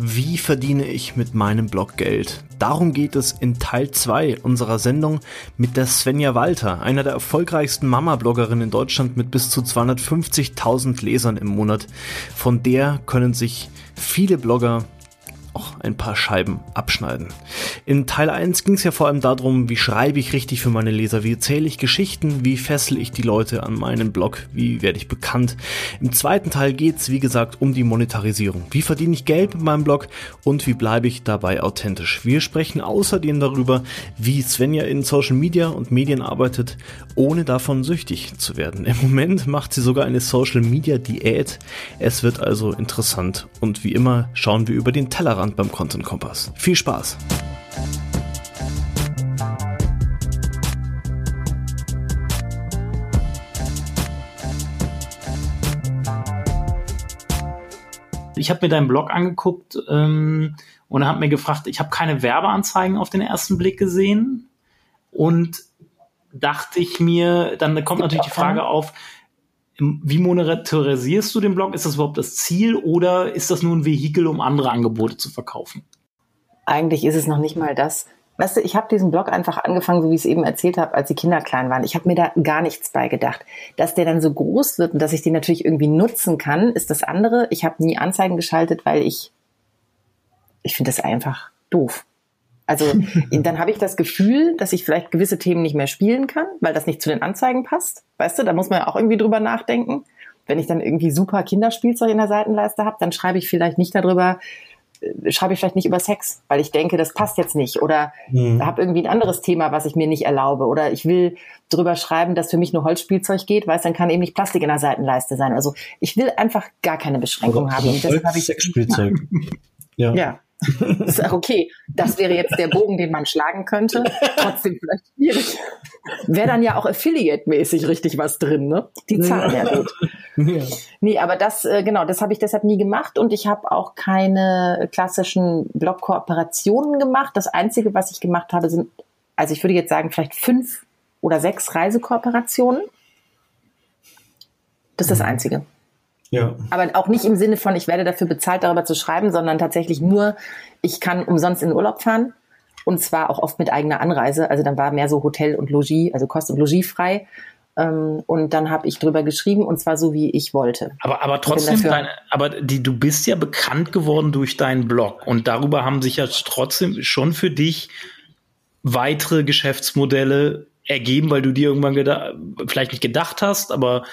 Wie verdiene ich mit meinem Blog Geld? Darum geht es in Teil 2 unserer Sendung mit der Svenja Walter, einer der erfolgreichsten Mama-Bloggerinnen in Deutschland mit bis zu 250.000 Lesern im Monat. Von der können sich viele Blogger auch ein paar Scheiben abschneiden. In Teil 1 ging es ja vor allem darum, wie schreibe ich richtig für meine Leser, wie erzähle ich Geschichten, wie fessel ich die Leute an meinen Blog, wie werde ich bekannt. Im zweiten Teil geht es, wie gesagt, um die Monetarisierung. Wie verdiene ich Geld mit meinem Blog und wie bleibe ich dabei authentisch. Wir sprechen außerdem darüber, wie Svenja in Social Media und Medien arbeitet, ohne davon süchtig zu werden. Im Moment macht sie sogar eine Social Media Diät. Es wird also interessant und wie immer schauen wir über den Tellerrand Tellerrand beim Content Kompass. Viel Spaß! Ich habe mir deinen Blog angeguckt ähm, und habe mir gefragt, ich habe keine Werbeanzeigen auf den ersten Blick gesehen und dachte ich mir, dann kommt natürlich die Frage auf, wie monetarisierst du den Blog? Ist das überhaupt das Ziel oder ist das nur ein Vehikel, um andere Angebote zu verkaufen? Eigentlich ist es noch nicht mal das. Weißt du, ich habe diesen Blog einfach angefangen, so wie ich es eben erzählt habe, als die Kinder klein waren. Ich habe mir da gar nichts bei gedacht. Dass der dann so groß wird und dass ich den natürlich irgendwie nutzen kann, ist das andere. Ich habe nie Anzeigen geschaltet, weil ich, ich finde das einfach doof. Also dann habe ich das Gefühl, dass ich vielleicht gewisse Themen nicht mehr spielen kann, weil das nicht zu den Anzeigen passt. Weißt du, da muss man ja auch irgendwie drüber nachdenken. Wenn ich dann irgendwie super Kinderspielzeug in der Seitenleiste habe, dann schreibe ich vielleicht nicht darüber, äh, schreibe ich vielleicht nicht über Sex, weil ich denke, das passt jetzt nicht. Oder mhm. habe irgendwie ein anderes Thema, was ich mir nicht erlaube. Oder ich will drüber schreiben, dass für mich nur Holzspielzeug geht, weil es dann kann eben nicht Plastik in der Seitenleiste sein. Also ich will einfach gar keine Beschränkung haben. Und deshalb habe ich Sexspielzeug. ja. ja. Okay, das wäre jetzt der Bogen, den man schlagen könnte. Trotzdem vielleicht schwierig. Wäre dann ja auch Affiliate-mäßig richtig was drin, ne? Die Zahlen ja gut. Ja. Nee, aber das, äh, genau, das habe ich deshalb nie gemacht und ich habe auch keine klassischen Blog-Kooperationen gemacht. Das Einzige, was ich gemacht habe, sind, also ich würde jetzt sagen, vielleicht fünf oder sechs Reisekooperationen. Das ist das mhm. Einzige. Ja. Aber auch nicht im Sinne von, ich werde dafür bezahlt, darüber zu schreiben, sondern tatsächlich nur, ich kann umsonst in den Urlaub fahren. Und zwar auch oft mit eigener Anreise. Also dann war mehr so Hotel und Logis, also Kost und Logis frei. Ähm, und dann habe ich drüber geschrieben und zwar so, wie ich wollte. Aber, aber trotzdem, deine, aber die, du bist ja bekannt geworden durch deinen Blog. Und darüber haben sich ja trotzdem schon für dich weitere Geschäftsmodelle ergeben, weil du dir irgendwann vielleicht nicht gedacht hast, aber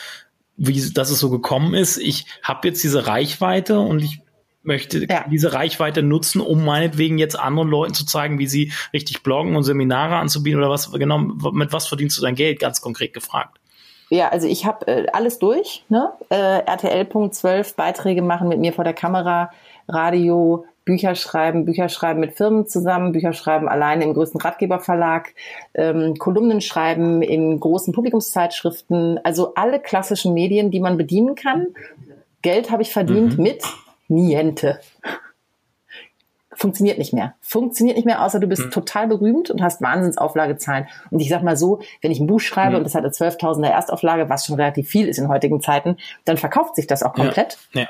wie dass es so gekommen ist. Ich habe jetzt diese Reichweite und ich möchte ja. diese Reichweite nutzen, um meinetwegen jetzt anderen Leuten zu zeigen, wie sie richtig bloggen und Seminare anzubieten oder was genau, mit was verdienst du dein Geld, ganz konkret gefragt. Ja, also ich habe äh, alles durch, ne? Äh, RTL.12 Beiträge machen mit mir vor der Kamera, Radio, Bücher schreiben, Bücher schreiben mit Firmen zusammen, Bücher schreiben alleine im größten Ratgeberverlag, ähm, Kolumnen schreiben in großen Publikumszeitschriften, also alle klassischen Medien, die man bedienen kann. Geld habe ich verdient mhm. mit Niente. Funktioniert nicht mehr. Funktioniert nicht mehr, außer du bist mhm. total berühmt und hast Wahnsinnsauflagezahlen. Und ich sag mal so, wenn ich ein Buch schreibe mhm. und das hat eine 12.000er Erstauflage, was schon relativ viel ist in heutigen Zeiten, dann verkauft sich das auch komplett. Ja. Ja.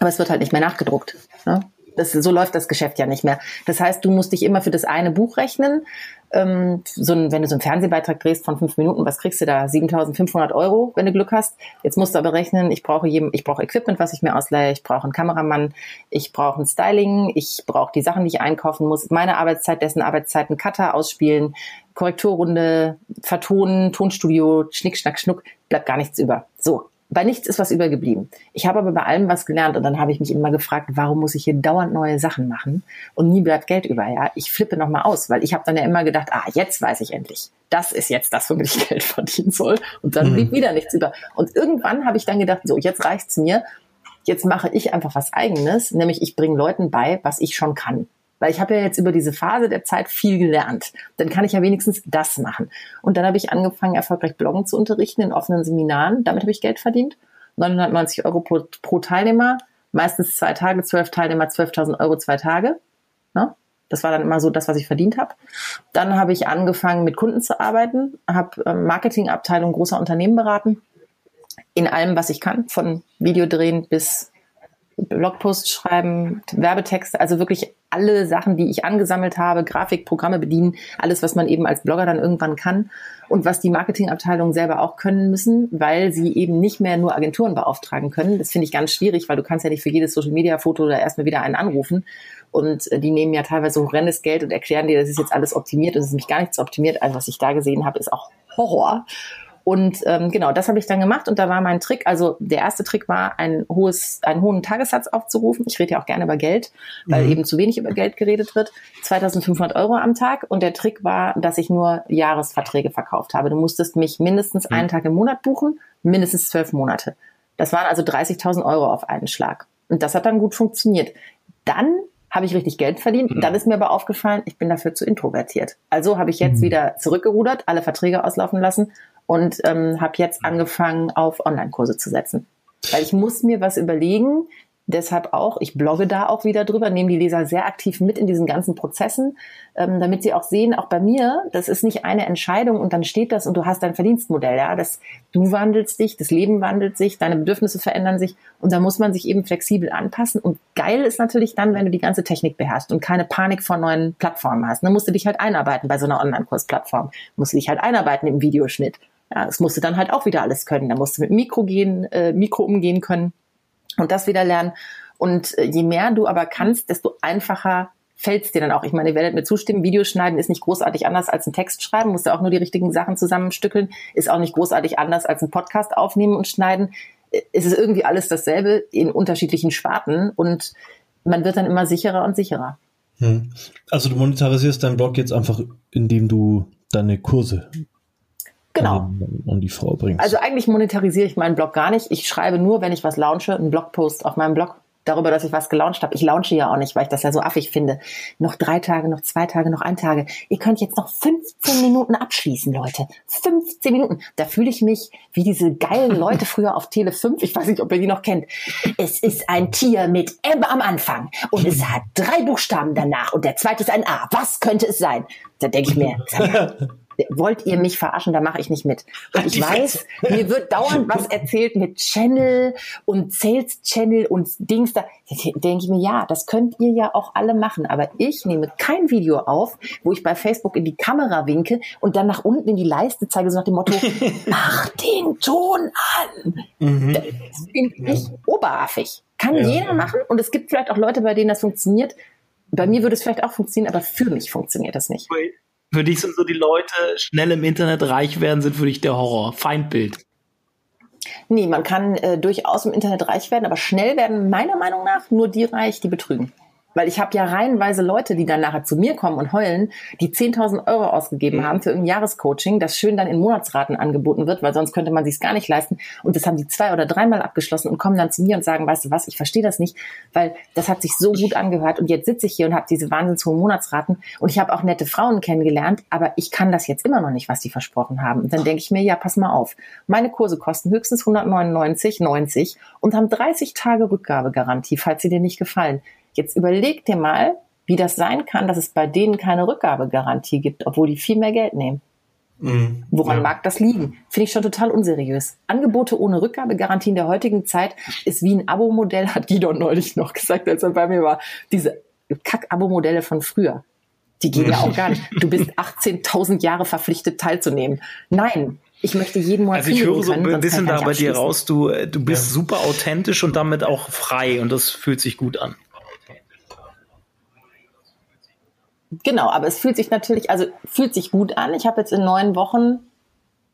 Aber es wird halt nicht mehr nachgedruckt. Ne? Das, so läuft das Geschäft ja nicht mehr. Das heißt, du musst dich immer für das eine Buch rechnen. Ähm, so ein, wenn du so einen Fernsehbeitrag drehst von fünf Minuten, was kriegst du da? 7.500 Euro, wenn du Glück hast. Jetzt musst du aber rechnen, ich brauche jedem, ich brauche Equipment, was ich mir ausleihe, ich brauche einen Kameramann, ich brauche ein Styling, ich brauche die Sachen, die ich einkaufen muss, meine Arbeitszeit, dessen Arbeitszeit, einen Cutter ausspielen, Korrekturrunde, vertonen, Tonstudio, Schnick, Schnack, Schnuck, bleibt gar nichts über. So, bei nichts ist was übergeblieben. Ich habe aber bei allem was gelernt und dann habe ich mich immer gefragt, warum muss ich hier dauernd neue Sachen machen und nie bleibt Geld über. Ja, ich flippe noch mal aus, weil ich habe dann ja immer gedacht, ah, jetzt weiß ich endlich, das ist jetzt das, womit ich Geld verdienen soll und dann mhm. blieb wieder nichts über. Und irgendwann habe ich dann gedacht, so jetzt reicht's mir, jetzt mache ich einfach was Eigenes, nämlich ich bringe Leuten bei, was ich schon kann. Weil ich habe ja jetzt über diese Phase der Zeit viel gelernt. Dann kann ich ja wenigstens das machen. Und dann habe ich angefangen, erfolgreich Bloggen zu unterrichten in offenen Seminaren. Damit habe ich Geld verdient. 990 Euro pro, pro Teilnehmer. Meistens zwei Tage, zwölf Teilnehmer, 12.000 Euro zwei Tage. Ne? Das war dann immer so das, was ich verdient habe. Dann habe ich angefangen, mit Kunden zu arbeiten, habe ähm, Marketingabteilung großer Unternehmen beraten, in allem, was ich kann, von Videodrehen bis Blogposts schreiben, Werbetexte, also wirklich alle Sachen, die ich angesammelt habe, Grafikprogramme bedienen, alles, was man eben als Blogger dann irgendwann kann und was die Marketingabteilungen selber auch können müssen, weil sie eben nicht mehr nur Agenturen beauftragen können. Das finde ich ganz schwierig, weil du kannst ja nicht für jedes Social Media Foto da erstmal wieder einen anrufen. Und äh, die nehmen ja teilweise horrendes Geld und erklären dir, das ist jetzt alles optimiert und es ist nämlich gar nichts optimiert. Also was ich da gesehen habe, ist auch Horror. Und ähm, genau, das habe ich dann gemacht und da war mein Trick, also der erste Trick war, ein hohes, einen hohen Tagessatz aufzurufen. Ich rede ja auch gerne über Geld, weil mhm. eben zu wenig über Geld geredet wird. 2500 Euro am Tag und der Trick war, dass ich nur Jahresverträge verkauft habe. Du musstest mich mindestens mhm. einen Tag im Monat buchen, mindestens zwölf Monate. Das waren also 30.000 Euro auf einen Schlag. Und das hat dann gut funktioniert. Dann habe ich richtig Geld verdient. Mhm. Dann ist mir aber aufgefallen, ich bin dafür zu introvertiert. Also habe ich jetzt mhm. wieder zurückgerudert, alle Verträge auslaufen lassen und ähm, habe jetzt angefangen, auf Online-Kurse zu setzen. Weil ich muss mir was überlegen, Deshalb auch, ich blogge da auch wieder drüber, nehme die Leser sehr aktiv mit in diesen ganzen Prozessen, ähm, damit sie auch sehen, auch bei mir, das ist nicht eine Entscheidung und dann steht das und du hast dein Verdienstmodell, ja, das, du wandelst dich, das Leben wandelt sich, deine Bedürfnisse verändern sich und da muss man sich eben flexibel anpassen und geil ist natürlich dann, wenn du die ganze Technik beherrschst und keine Panik vor neuen Plattformen hast. Dann musst du dich halt einarbeiten bei so einer Online-Kursplattform, musst du dich halt einarbeiten im Videoschnitt. Ja, das musst du dann halt auch wieder alles können. Da musst du mit Mikro gehen, äh, Mikro umgehen können und das wieder lernen. Und äh, je mehr du aber kannst, desto einfacher fällt es dir dann auch. Ich meine, ihr werdet mir zustimmen, Videoschneiden ist nicht großartig anders als ein Text schreiben, musst du auch nur die richtigen Sachen zusammenstückeln, ist auch nicht großartig anders als ein Podcast aufnehmen und schneiden. Äh, es ist irgendwie alles dasselbe in unterschiedlichen Sparten und man wird dann immer sicherer und sicherer. Hm. Also du monetarisierst deinen Blog jetzt einfach, indem du deine Kurse genau. an, an die Frau bringst. Also eigentlich monetarisiere ich meinen Blog gar nicht. Ich schreibe nur, wenn ich was launche, einen Blogpost auf meinem Blog darüber, dass ich was gelauncht habe. Ich launche ja auch nicht, weil ich das ja so affig finde. Noch drei Tage, noch zwei Tage, noch ein Tage. Ihr könnt jetzt noch 15 Minuten abschließen, Leute. 15 Minuten. Da fühle ich mich wie diese geilen Leute früher auf Tele 5. Ich weiß nicht, ob ihr die noch kennt. Es ist ein Tier mit M am Anfang und es hat drei Buchstaben danach und der zweite ist ein A. Was könnte es sein? Da denke ich mir, wollt ihr mich verarschen, da mache ich nicht mit. Und ich weiß, mir wird dauernd was erzählt mit Channel und Sales Channel und Dings da. Denke ich mir, ja, das könnt ihr ja auch alle machen, aber ich nehme kein Video auf, wo ich bei Facebook in die Kamera winke und dann nach unten in die Leiste zeige, so nach dem Motto, mach den Ton an. Mhm. Das finde ich oberaffig. Kann ja. jeder machen und es gibt vielleicht auch Leute, bei denen das funktioniert. Bei mir würde es vielleicht auch funktionieren, aber für mich funktioniert das nicht. Für dich sind so die Leute, schnell im Internet reich werden, sind für dich der Horror, Feindbild. Nee, man kann äh, durchaus im Internet reich werden, aber schnell werden meiner Meinung nach nur die reich, die betrügen. Weil ich habe ja reihenweise Leute, die dann nachher zu mir kommen und heulen, die 10.000 Euro ausgegeben mhm. haben für irgendein Jahrescoaching, das schön dann in Monatsraten angeboten wird, weil sonst könnte man sich gar nicht leisten. Und das haben die zwei oder dreimal abgeschlossen und kommen dann zu mir und sagen, weißt du was, ich verstehe das nicht, weil das hat sich so gut angehört und jetzt sitze ich hier und habe diese wahnsinns hohen Monatsraten und ich habe auch nette Frauen kennengelernt, aber ich kann das jetzt immer noch nicht, was die versprochen haben. Und dann denke ich mir, ja, pass mal auf, meine Kurse kosten höchstens 199, 90 und haben 30 Tage Rückgabegarantie, falls sie dir nicht gefallen. Jetzt überleg dir mal, wie das sein kann, dass es bei denen keine Rückgabegarantie gibt, obwohl die viel mehr Geld nehmen. Mhm, Woran ja. mag das liegen? Finde ich schon total unseriös. Angebote ohne Rückgabegarantie in der heutigen Zeit ist wie ein Abo-Modell, hat Guido neulich noch gesagt, als er bei mir war. Diese Kack-Abo-Modelle von früher. Die gehen ja auch gar nicht. Du bist 18.000 Jahre verpflichtet teilzunehmen. Nein, ich möchte jeden Monat Also ich höre so ein bisschen da bei dir raus, du, äh, du bist ja. super authentisch und damit auch frei und das fühlt sich gut an. Genau, aber es fühlt sich natürlich, also fühlt sich gut an. Ich habe jetzt in neun Wochen,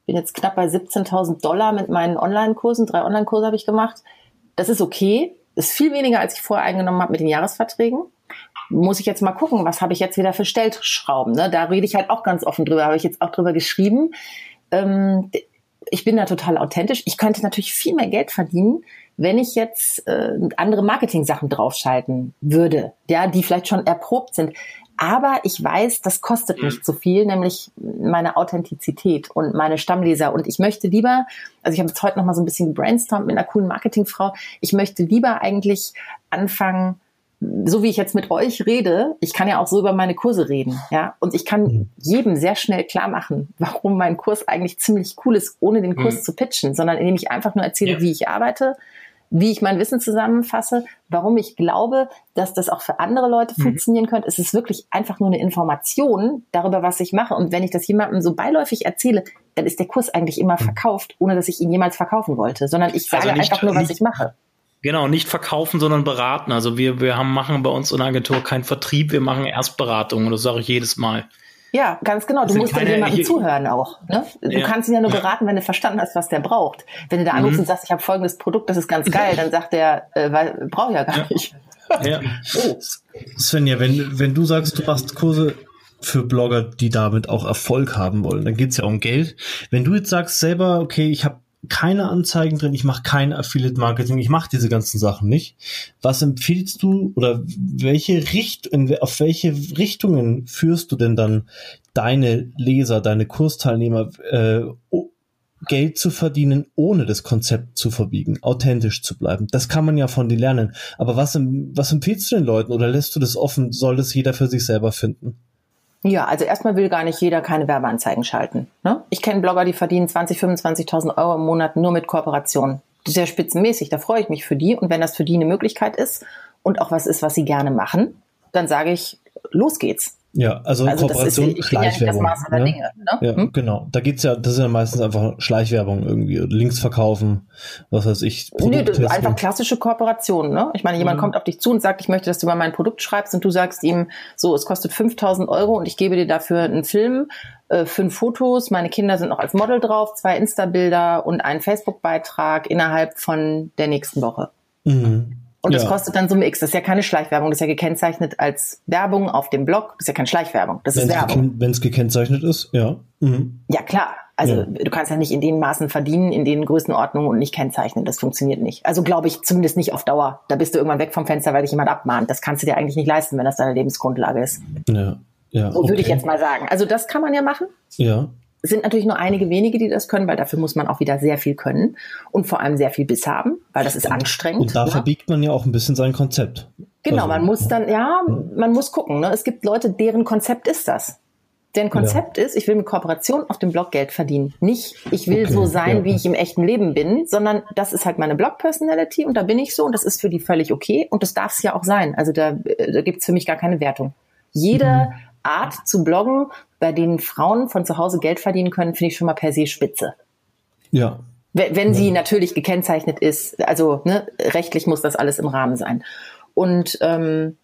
bin jetzt knapp bei 17.000 Dollar mit meinen Online-Kursen. Drei Online-Kurse habe ich gemacht. Das ist okay. Ist viel weniger, als ich vorher eingenommen habe mit den Jahresverträgen. Muss ich jetzt mal gucken, was habe ich jetzt wieder für Stellschrauben. Ne? Da rede ich halt auch ganz offen drüber. Habe ich jetzt auch drüber geschrieben. Ähm, ich bin da total authentisch. Ich könnte natürlich viel mehr Geld verdienen, wenn ich jetzt äh, andere Marketing-Sachen draufschalten würde, ja, die vielleicht schon erprobt sind. Aber ich weiß, das kostet nicht mhm. so viel, nämlich meine Authentizität und meine Stammleser. Und ich möchte lieber, also ich habe jetzt heute noch mal so ein bisschen brainstormt mit einer coolen Marketingfrau. Ich möchte lieber eigentlich anfangen, so wie ich jetzt mit euch rede, ich kann ja auch so über meine Kurse reden, ja, und ich kann jedem sehr schnell klar machen, warum mein Kurs eigentlich ziemlich cool ist, ohne den Kurs mhm. zu pitchen, sondern indem ich einfach nur erzähle, ja. wie ich arbeite, wie ich mein Wissen zusammenfasse, warum ich glaube, dass das auch für andere Leute mhm. funktionieren könnte. Es ist wirklich einfach nur eine Information darüber, was ich mache. Und wenn ich das jemandem so beiläufig erzähle, dann ist der Kurs eigentlich immer mhm. verkauft, ohne dass ich ihn jemals verkaufen wollte, sondern ich sage also nicht, einfach nur, was ich mache. Genau, nicht verkaufen, sondern beraten. Also wir, wir haben, machen bei uns in der Agentur keinen Vertrieb, wir machen Erstberatung und das sage ich jedes Mal. Ja, ganz genau. Du musst keine, ja jemandem zuhören auch. Ne? Du ja. kannst ihn ja nur beraten, wenn du verstanden hast, was der braucht. Wenn du da anrufst mhm. und sagst, ich habe folgendes Produkt, das ist ganz geil, dann sagt der, äh, weil brauche ja gar nicht. Ja. oh. Svenja, wenn, wenn du sagst, du machst Kurse für Blogger, die damit auch Erfolg haben wollen, dann geht's ja um Geld. Wenn du jetzt sagst selber, okay, ich habe keine Anzeigen drin, ich mache kein Affiliate Marketing, ich mache diese ganzen Sachen nicht. Was empfiehlst du oder welche Richt auf welche Richtungen führst du denn dann deine Leser, deine Kursteilnehmer äh, Geld zu verdienen, ohne das Konzept zu verbiegen, authentisch zu bleiben. Das kann man ja von dir lernen. Aber was, was empfiehlst du den Leuten oder lässt du das offen? Soll das jeder für sich selber finden? Ja, also erstmal will gar nicht jeder keine Werbeanzeigen schalten. Ne? Ich kenne Blogger, die verdienen 20, 25.000 Euro im Monat nur mit Kooperationen. Sehr spitzenmäßig, da freue ich mich für die. Und wenn das für die eine Möglichkeit ist und auch was ist, was sie gerne machen, dann sage ich, los geht's. Ja, also, also Kooperation, ist, Schleichwerbung. Ja ne? Dinge, ne? Ja, hm? genau. Da geht's ja, das ist ja meistens einfach Schleichwerbung irgendwie, Links verkaufen, was weiß ich. Nee, einfach klassische Kooperation. Ne? Ich meine, jemand mhm. kommt auf dich zu und sagt, ich möchte, dass du über mein Produkt schreibst und du sagst ihm, so, es kostet 5000 Euro und ich gebe dir dafür einen Film, äh, fünf Fotos, meine Kinder sind noch als Model drauf, zwei Insta-Bilder und einen Facebook-Beitrag innerhalb von der nächsten Woche. Mhm. Und ja. das kostet dann Summe X. Das ist ja keine Schleichwerbung. Das ist ja gekennzeichnet als Werbung auf dem Blog. Das ist ja keine Schleichwerbung. Das wenn's ist Werbung. Wenn es gekennzeichnet ist, ja. Mhm. Ja, klar. Also ja. du kannst ja nicht in den Maßen verdienen, in den Größenordnungen und nicht kennzeichnen. Das funktioniert nicht. Also glaube ich zumindest nicht auf Dauer. Da bist du irgendwann weg vom Fenster, weil dich jemand abmahnt. Das kannst du dir eigentlich nicht leisten, wenn das deine Lebensgrundlage ist. Ja. Ja, so okay. würde ich jetzt mal sagen. Also das kann man ja machen. Ja sind natürlich nur einige wenige, die das können, weil dafür muss man auch wieder sehr viel können und vor allem sehr viel Biss haben, weil das ist anstrengend. Und da ne? verbiegt man ja auch ein bisschen sein Konzept. Genau, also, man muss dann, ja, man muss gucken. Ne? Es gibt Leute, deren Konzept ist das. Deren Konzept ja. ist, ich will mit Kooperation auf dem Blog Geld verdienen. Nicht, ich will okay, so sein, ja. wie ich im echten Leben bin, sondern das ist halt meine Blog-Personality und da bin ich so und das ist für die völlig okay und das darf es ja auch sein. Also da, da gibt's für mich gar keine Wertung. Jeder mhm. Art zu bloggen bei denen Frauen von zu Hause Geld verdienen können, finde ich schon mal per se spitze. Ja. Wenn, wenn ja. sie natürlich gekennzeichnet ist, also ne, rechtlich muss das alles im Rahmen sein. Und ähm,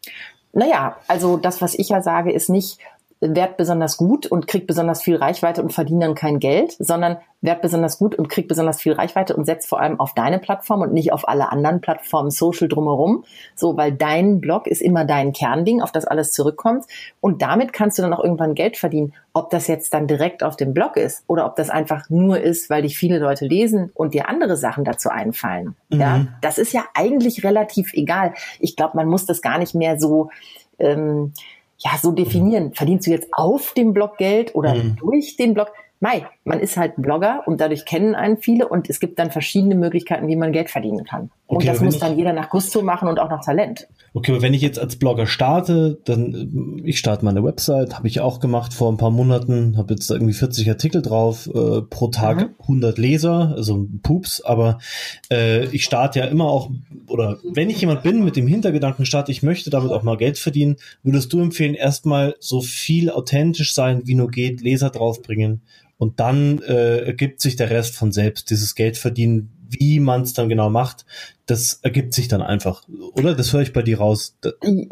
naja, also das, was ich ja sage, ist nicht, werd besonders gut und krieg besonders viel Reichweite und verdiene dann kein Geld, sondern werd besonders gut und krieg besonders viel Reichweite und setz vor allem auf deine Plattform und nicht auf alle anderen Plattformen Social drumherum. So, weil dein Blog ist immer dein Kernding, auf das alles zurückkommt. Und damit kannst du dann auch irgendwann Geld verdienen. Ob das jetzt dann direkt auf dem Blog ist oder ob das einfach nur ist, weil dich viele Leute lesen und dir andere Sachen dazu einfallen. Mhm. Ja, das ist ja eigentlich relativ egal. Ich glaube, man muss das gar nicht mehr so, ähm, ja, so definieren. Verdienst du jetzt auf dem Blog Geld oder mhm. durch den Blog? Mai, man ist halt Blogger und dadurch kennen einen viele und es gibt dann verschiedene Möglichkeiten, wie man Geld verdienen kann. Und okay, das muss dann jeder nach Gusto machen und auch nach Talent. Okay, aber wenn ich jetzt als Blogger starte, dann ich starte meine Website, habe ich auch gemacht vor ein paar Monaten, habe jetzt irgendwie 40 Artikel drauf, äh, pro Tag mhm. 100 Leser, also Pups, aber äh, ich starte ja immer auch, oder wenn ich jemand bin mit dem Hintergedanken starte, ich möchte damit auch mal Geld verdienen, würdest du empfehlen, erstmal so viel authentisch sein, wie nur geht, Leser draufbringen und dann äh, ergibt sich der Rest von selbst. Dieses Geld verdienen, wie man es dann genau macht, das ergibt sich dann einfach, oder? Das höre ich bei dir raus.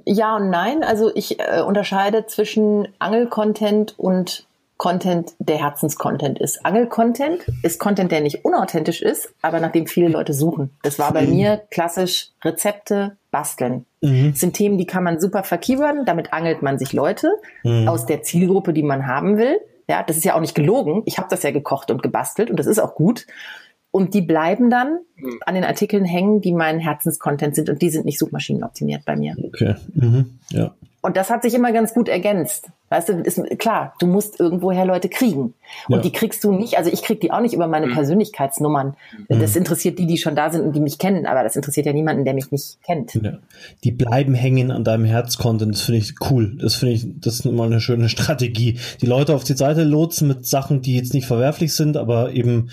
Ja und nein. Also ich äh, unterscheide zwischen Angel-Content und Content, der Herzenscontent ist. Angel-Content ist Content, der nicht unauthentisch ist, aber nach dem viele Leute suchen. Das war bei mhm. mir klassisch Rezepte, basteln. Mhm. Das sind Themen, die kann man super verkeyworden. Damit angelt man sich Leute mhm. aus der Zielgruppe, die man haben will Ja, das ist ja auch nicht gelogen. Ich habe das ja gekocht und gebastelt und das ist auch gut. Und die bleiben dann mhm. an den Artikeln hängen, die mein Herzenscontent sind und die sind nicht suchmaschinenoptimiert bei mir. Okay. Mhm. Ja. Und das hat sich immer ganz gut ergänzt. Weißt du, ist klar, du musst irgendwoher Leute kriegen. Und ja. die kriegst du nicht, also ich krieg die auch nicht über meine mhm. Persönlichkeitsnummern. Mhm. Das interessiert die, die schon da sind und die mich kennen, aber das interessiert ja niemanden, der mich nicht kennt. Ja. Die bleiben hängen an deinem Herzcontent, das finde ich cool. Das finde ich, das ist mal eine schöne Strategie. Die Leute auf die Seite lotsen mit Sachen, die jetzt nicht verwerflich sind, aber eben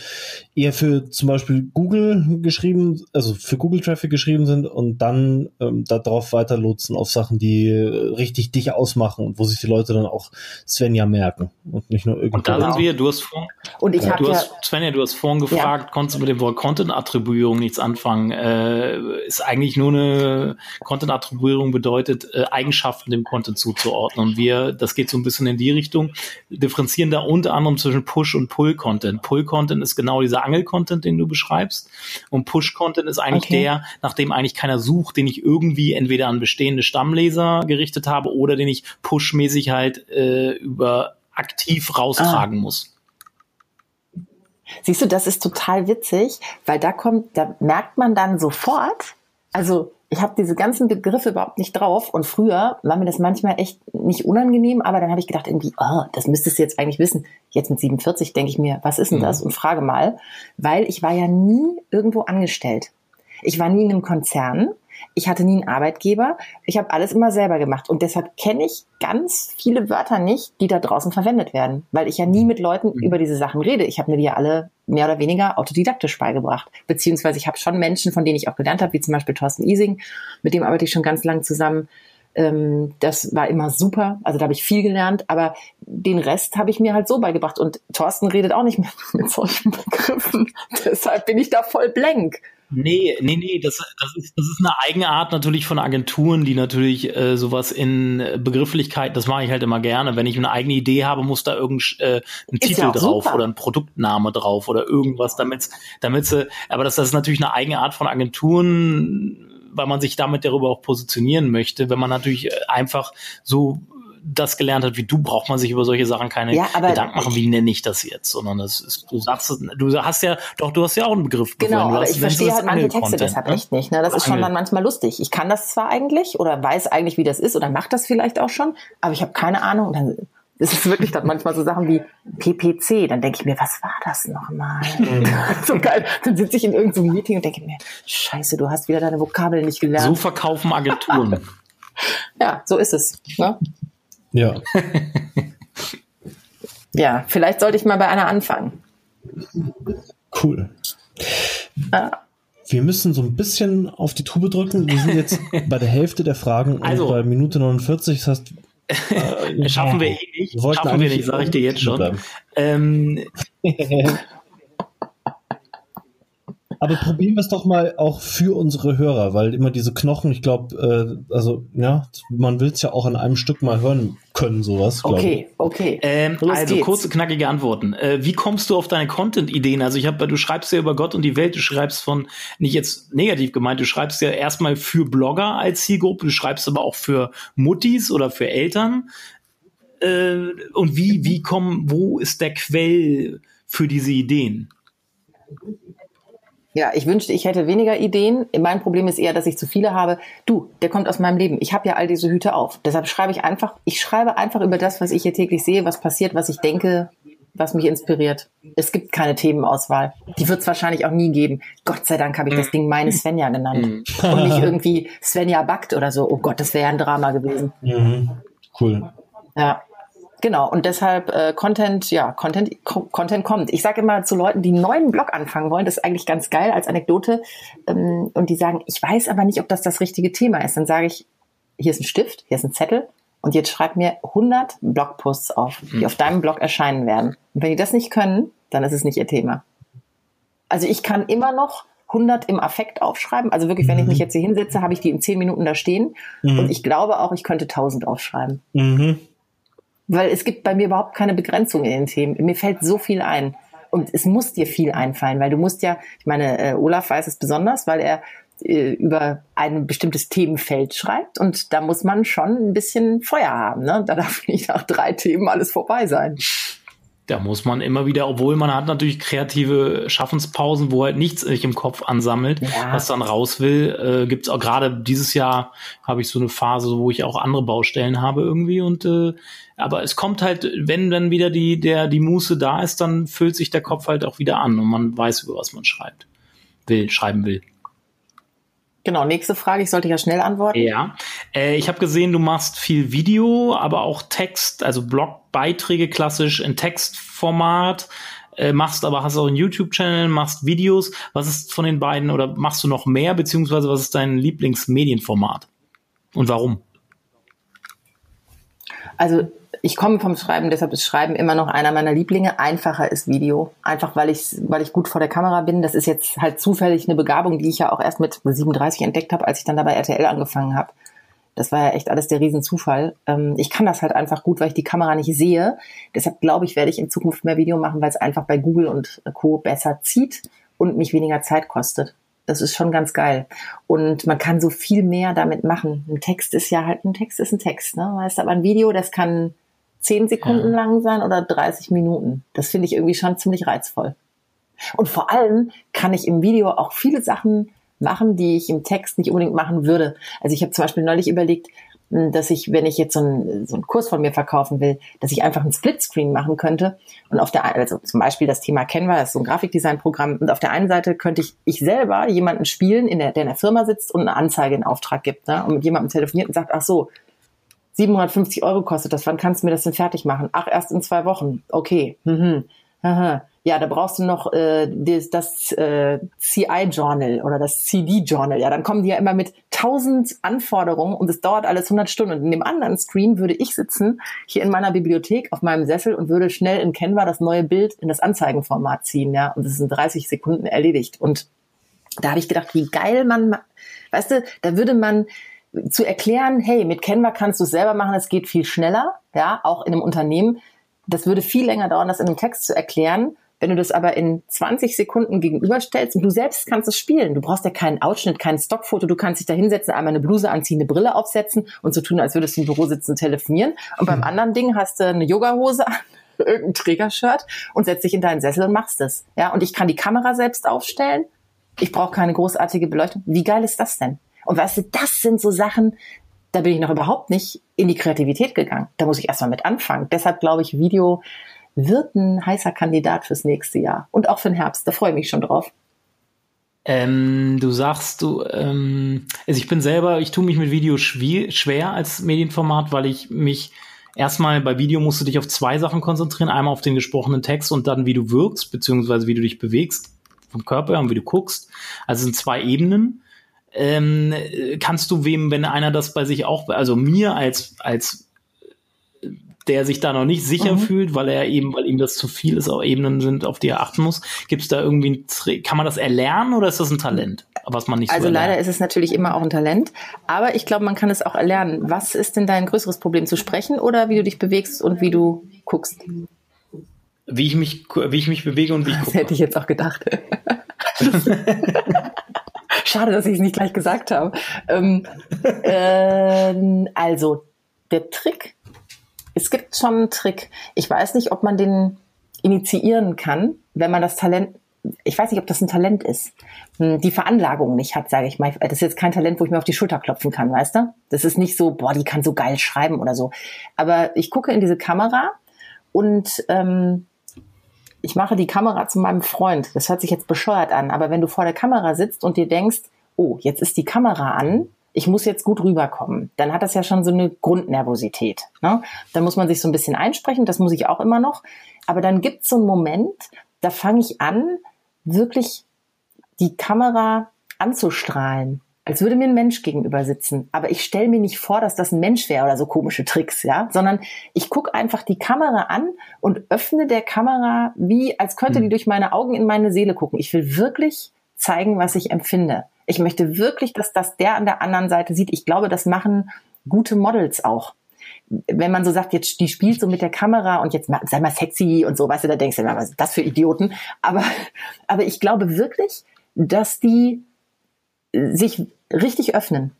eher für zum Beispiel Google geschrieben, also für Google Traffic geschrieben sind und dann ähm, darauf weiter lotsen auf Sachen, die richtig dich ausmachen und wo sich die Leute dann auch Svenja merken und nicht nur irgendwie. Und da sind wir, du hast vorhin, und ich ja, du hast, Svenja, du hast vorhin gefragt, ja. konntest du mit dem Wort Content-Attribuierung nichts anfangen? Äh, ist eigentlich nur eine Content-Attribuierung bedeutet, äh, Eigenschaften dem Content zuzuordnen. Und wir, das geht so ein bisschen in die Richtung, differenzieren da unter anderem zwischen Push- und Pull-Content. Pull-Content ist genau dieser Angel-Content, den du beschreibst. Und Push-Content ist eigentlich okay. der, nach dem eigentlich keiner sucht, den ich irgendwie entweder an bestehende Stammleser gerichtet habe oder den ich pushmäßig halt äh, über aktiv raustragen ah. muss. Siehst du, das ist total witzig, weil da kommt, da merkt man dann sofort, also ich habe diese ganzen Begriffe überhaupt nicht drauf und früher war mir das manchmal echt nicht unangenehm, aber dann habe ich gedacht irgendwie, oh, das müsstest du jetzt eigentlich wissen. Jetzt mit 47 denke ich mir, was ist denn das? Mhm. Und frage mal, weil ich war ja nie irgendwo angestellt. Ich war nie in einem Konzern. Ich hatte nie einen Arbeitgeber. Ich habe alles immer selber gemacht. Und deshalb kenne ich ganz viele Wörter nicht, die da draußen verwendet werden, weil ich ja nie mit Leuten mhm. über diese Sachen rede. Ich habe mir die ja alle mehr oder weniger autodidaktisch beigebracht. Beziehungsweise ich habe schon Menschen, von denen ich auch gelernt habe, wie zum Beispiel Thorsten Ising, mit dem arbeite ich schon ganz lang zusammen. Ähm, das war immer super. Also da habe ich viel gelernt, aber den Rest habe ich mir halt so beigebracht. Und Thorsten redet auch nicht mehr mit solchen Begriffen. Deshalb bin ich da voll blank. Nee, nee, nee, das, das, ist, das ist eine Eigenart natürlich von Agenturen, die natürlich äh, sowas in Begrifflichkeit, das mache ich halt immer gerne. Wenn ich eine eigene Idee habe, muss da irgendein äh, ein Titel ja drauf super. oder ein Produktname drauf oder irgendwas, damit damit sie, aber das, das ist natürlich eine Eigenart von Agenturen, weil man sich damit darüber auch positionieren möchte. Wenn man natürlich äh, einfach so das gelernt hat wie du, braucht man sich über solche Sachen keine ja, Gedanken machen, wie nenne ich das jetzt, sondern das ist, du sagst, du hast ja, doch, du hast ja auch einen Begriff. Genau, aber ich verstehe halt manche Texte deshalb ne? echt nicht. Ne? Das ist schon dann manchmal lustig. Ich kann das zwar eigentlich oder weiß eigentlich, wie das ist oder mache das vielleicht auch schon, aber ich habe keine Ahnung. Dann es ist wirklich dann manchmal so Sachen wie PPC. Dann denke ich mir, was war das nochmal? Mhm. so geil. Dann sitze ich in irgendeinem Meeting und denke mir, scheiße, du hast wieder deine Vokabeln nicht gelernt. So verkaufen Agenturen. ja, so ist es. Ne? Ja. ja, vielleicht sollte ich mal bei einer anfangen. Cool. Ah. Wir müssen so ein bisschen auf die Tube drücken. Wir sind jetzt bei der Hälfte der Fragen also, und bei Minute 49. Das heißt, äh, schaffen wir eh nicht. Wir schaffen wir nicht, sage ich dir jetzt schon. Ähm, Aber probieren wir es doch mal auch für unsere Hörer, weil immer diese Knochen, ich glaube, äh, also ja, man will es ja auch an einem Stück mal hören können, sowas. Okay, okay. Ähm, also geht's. kurze, knackige Antworten. Äh, wie kommst du auf deine Content-Ideen? Also ich habe, du schreibst ja über Gott und die Welt, du schreibst von, nicht jetzt negativ gemeint, du schreibst ja erstmal für Blogger als Zielgruppe, du schreibst aber auch für Muttis oder für Eltern. Äh, und wie, wie kommen, wo ist der Quell für diese Ideen? Ja, ich wünschte, ich hätte weniger Ideen. Mein Problem ist eher, dass ich zu viele habe. Du, der kommt aus meinem Leben. Ich habe ja all diese Hüte auf. Deshalb schreibe ich einfach, ich schreibe einfach über das, was ich hier täglich sehe, was passiert, was ich denke, was mich inspiriert. Es gibt keine Themenauswahl. Die wird es wahrscheinlich auch nie geben. Gott sei Dank habe ich das Ding meine Svenja genannt. Mhm. Und nicht irgendwie Svenja backt oder so. Oh Gott, das wäre ja ein Drama gewesen. Mhm. Cool. Ja. Genau, und deshalb äh, Content, ja, Content, Content kommt. Ich sage immer zu Leuten, die einen neuen Blog anfangen wollen, das ist eigentlich ganz geil als Anekdote, ähm, und die sagen, ich weiß aber nicht, ob das das richtige Thema ist. Dann sage ich, hier ist ein Stift, hier ist ein Zettel, und jetzt schreib mir 100 Blogposts auf, die mhm. auf deinem Blog erscheinen werden. Und wenn die das nicht können, dann ist es nicht ihr Thema. Also ich kann immer noch 100 im Affekt aufschreiben. Also wirklich, wenn ich mich mhm. jetzt hier hinsetze, habe ich die in 10 Minuten da stehen. Mhm. Und ich glaube auch, ich könnte 1000 aufschreiben. Mhm. Weil es gibt bei mir überhaupt keine Begrenzung in den Themen. Mir fällt so viel ein. Und es muss dir viel einfallen, weil du musst ja, ich meine, äh, Olaf weiß es besonders, weil er äh, über ein bestimmtes Themenfeld schreibt und da muss man schon ein bisschen Feuer haben. Ne? Da darf nicht nach drei Themen alles vorbei sein. Da muss man immer wieder, obwohl man hat natürlich kreative Schaffenspausen, wo halt nichts sich im Kopf ansammelt, ja. was dann raus will. Äh, Gibt es auch gerade dieses Jahr habe ich so eine Phase, wo ich auch andere Baustellen habe irgendwie und äh, aber es kommt halt, wenn dann wieder die der die Muße da ist, dann füllt sich der Kopf halt auch wieder an und man weiß über was man schreibt, will schreiben will. Genau, nächste Frage. Ich sollte ja schnell antworten. Ja, äh, ich habe gesehen, du machst viel Video, aber auch Text, also Blogbeiträge klassisch in Textformat. Äh, machst aber hast auch einen YouTube-Channel, machst Videos. Was ist von den beiden oder machst du noch mehr beziehungsweise was ist dein Lieblingsmedienformat und warum? Also ich komme vom Schreiben, deshalb ist Schreiben immer noch einer meiner Lieblinge. Einfacher ist Video. Einfach weil ich, weil ich gut vor der Kamera bin. Das ist jetzt halt zufällig eine Begabung, die ich ja auch erst mit 37 entdeckt habe, als ich dann dabei RTL angefangen habe. Das war ja echt alles der Riesenzufall. Ähm, ich kann das halt einfach gut, weil ich die Kamera nicht sehe. Deshalb glaube ich, werde ich in Zukunft mehr Video machen, weil es einfach bei Google und Co. besser zieht und mich weniger Zeit kostet. Das ist schon ganz geil. Und man kann so viel mehr damit machen. Ein Text ist ja halt, ein Text ist ein Text, ne? Weißt du, aber ein Video, das kann zehn Sekunden ja. lang sein oder 30 Minuten. Das finde ich irgendwie schon ziemlich reizvoll. Und vor allem kann ich im Video auch viele Sachen machen, die ich im Text nicht unbedingt machen würde. Also ich habe zum Beispiel neulich überlegt, hm, dass ich, wenn ich jetzt so einen, so einen Kurs von mir verkaufen will, dass ich einfach einen Splitscreen machen könnte und auf der, also zum Beispiel das Thema Canva, das ist so ein Grafikdesign-Programm und auf der einen Seite könnte ich, ich selber jemanden spielen, in der, der in der Firma sitzt und eine Anzeige in Auftrag gibt, ne, und mit jemandem telefoniert und sagt, ach so, 750 Euro kostet das, wann kannst du mir das denn fertig machen? Ach, erst in zwei Wochen. Okay. Mhm. Aha. Ja, da brauchst du noch äh, das, das äh, CI-Journal oder das CD-Journal. Ja, dann kommen die ja immer mit tausend Anforderungen und es dauert alles 100 Stunden. Und in dem anderen Screen würde ich sitzen, hier in meiner Bibliothek auf meinem Sessel und würde schnell in Canva das neue Bild in das Anzeigenformat ziehen. Ja, und das ist in 30 Sekunden erledigt. Und da habe ich gedacht, wie geil man, weißt du, da würde man zu erklären, hey, mit Canva kannst du es selber machen, es geht viel schneller, ja, auch in einem Unternehmen. Das würde viel länger dauern, das in einem Text zu erklären. Wenn du das aber in 20 Sekunden gegenüberstellst und du selbst kannst es spielen, du brauchst ja keinen Ausschnitt, kein Stockfoto, du kannst dich da hinsetzen, einmal eine Bluse anziehen, eine Brille aufsetzen und so tun, als würdest du im Büro sitzen, telefonieren. Und beim hm. anderen Ding hast du eine Yogahose an, irgendein Trägershirt und setzt dich in deinen Sessel und machst es. Ja, und ich kann die Kamera selbst aufstellen. Ich brauche keine großartige Beleuchtung. Wie geil ist das denn? Und weißt du, das sind so Sachen, da bin ich noch überhaupt nicht in die Kreativität gegangen. Da muss ich erstmal mit anfangen. Deshalb glaube ich, Video wird ein heißer Kandidat fürs nächste Jahr und auch für den Herbst. Da freue ich mich schon drauf. Ähm, du sagst, du, ähm, also ich bin selber, ich tue mich mit Video schwer, als Medienformat, weil ich mich erstmal bei Video musst du dich auf zwei Sachen konzentrieren. Einmal auf den gesprochenen Text und dann wie du wirkst, beziehungsweise wie du dich bewegst vom Körper und wie du guckst. Also es sind zwei Ebenen ähm, kannst du wem, wenn einer das bei sich auch, also mir als, als der sich da noch nicht sicher mhm. fühlt, weil er eben, weil ihm das zu viel ist, auch Ebenen sind, auf die er achten muss. Gibt es da irgendwie, kann man das erlernen oder ist das ein Talent, was man nicht Also so leider ist es natürlich immer auch ein Talent, aber ich glaube, man kann es auch erlernen. Was ist denn dein größeres Problem, zu sprechen oder wie du dich bewegst und wie du guckst? Wie ich mich, wie ich mich bewege und wie ich gucke. Das hätte ich jetzt auch gedacht. Schade, dass ich es nicht gleich gesagt habe. Ähm, äh, also, der Trick, es gibt schon einen Trick. Ich weiß nicht, ob man den initiieren kann, wenn man das Talent, ich weiß nicht, ob das ein Talent ist, hm, die Veranlagung nicht hat, sage ich mal. Das ist jetzt kein Talent, wo ich mir auf die Schulter klopfen kann, weißt du? Das ist nicht so, boah, die kann so geil schreiben oder so. Aber ich gucke in diese Kamera und ähm, ich mache die Kamera zu meinem Freund. Das hört sich jetzt bescheuert an, aber wenn du vor der Kamera sitzt und dir denkst, oh, jetzt ist die Kamera an, ich muss jetzt gut rüberkommen, dann hat das ja schon so eine Grundnervosität. Ne? Dann muss man sich so ein bisschen einsprechen, das muss ich auch immer noch. Aber dann gibt es so einen Moment, da fange ich an, wirklich die Kamera anzustrahlen als würde mir ein Mensch gegenüber sitzen. Aber ich stelle mir nicht vor, dass das ein Mensch wäre oder so komische Tricks, ja, sondern ich gucke einfach die Kamera an und öffne der Kamera wie, als könnte die hm. durch meine Augen in meine Seele gucken. Ich will wirklich zeigen, was ich empfinde. Ich möchte wirklich, dass das der an der anderen Seite sieht. Ich glaube, das machen gute Models auch. Wenn man so sagt, jetzt die spielt so mit der Kamera und jetzt sei mal sexy und so, weißt du, da denkst du, was ist das für Idioten? Aber, aber ich glaube wirklich, dass die sich richtig öffnen.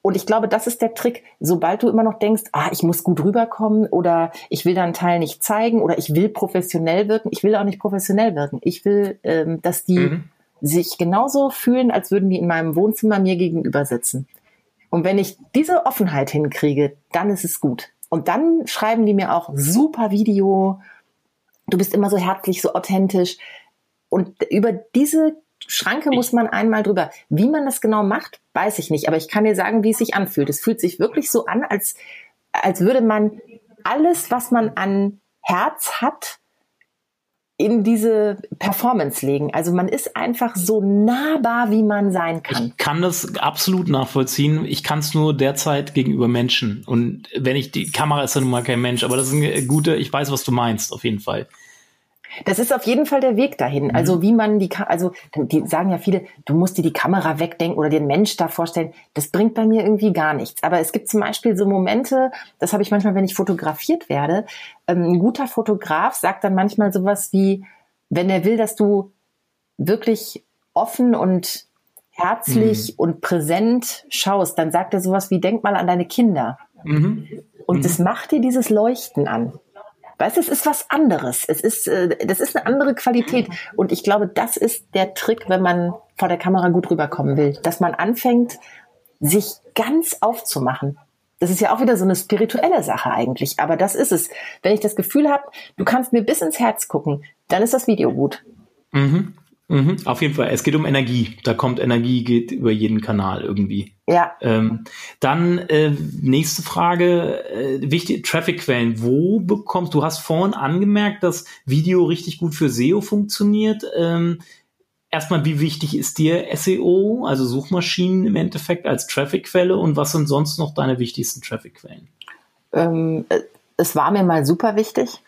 Und ich glaube, das ist der Trick. Sobald du immer noch denkst, ah, ich muss gut rüberkommen oder ich will da einen Teil nicht zeigen oder ich will professionell wirken, ich will auch nicht professionell wirken. Ich will, ähm, dass die mhm. sich genauso fühlen, als würden die in meinem Wohnzimmer mir gegenüber sitzen. Und wenn ich diese Offenheit hinkriege, dann ist es gut. Und dann schreiben die mir auch super Video. Du bist immer so herzlich, so authentisch. Und über diese Schranke muss man einmal drüber. Wie man das genau macht, weiß ich nicht. Aber ich kann dir sagen, wie es sich anfühlt. Es fühlt sich wirklich so an, als, als würde man alles, was man an Herz hat, in diese Performance legen. Also man ist einfach so nahbar, wie man sein kann. Ich kann das absolut nachvollziehen. Ich kann es nur derzeit gegenüber Menschen. Und wenn ich die Kamera ist ja nun mal kein Mensch, aber das ist ein guter, ich weiß, was du meinst, auf jeden Fall. Das ist auf jeden Fall der Weg dahin. Mhm. Also wie man die, also die sagen ja viele, du musst dir die Kamera wegdenken oder den Mensch da vorstellen. Das bringt bei mir irgendwie gar nichts. Aber es gibt zum Beispiel so Momente, das habe ich manchmal, wenn ich fotografiert werde. Ähm, ein guter Fotograf sagt dann manchmal sowas wie, wenn er will, dass du wirklich offen und herzlich mhm. und präsent schaust, dann sagt er sowas wie, denk mal an deine Kinder. Mhm. Und es mhm. macht dir dieses Leuchten an. Weißt du, es ist was anderes. Es ist, äh, das ist eine andere Qualität. Und ich glaube, das ist der Trick, wenn man vor der Kamera gut rüberkommen will, dass man anfängt, sich ganz aufzumachen. Das ist ja auch wieder so eine spirituelle Sache eigentlich. Aber das ist es. Wenn ich das Gefühl habe, du kannst mir bis ins Herz gucken, dann ist das Video gut. Mhm. Mhm, auf jeden Fall. Es geht um Energie. Da kommt Energie, geht über jeden Kanal irgendwie. Ja. Ähm, dann äh, nächste Frage, äh, wichtig, Traffic-Quellen. Wo bekommst du, hast vorhin angemerkt, dass Video richtig gut für SEO funktioniert. Ähm, erstmal, wie wichtig ist dir SEO, also Suchmaschinen im Endeffekt als Traffic-Quelle und was sind sonst noch deine wichtigsten Traffic-Quellen? Ähm, äh, es war mir mal super wichtig.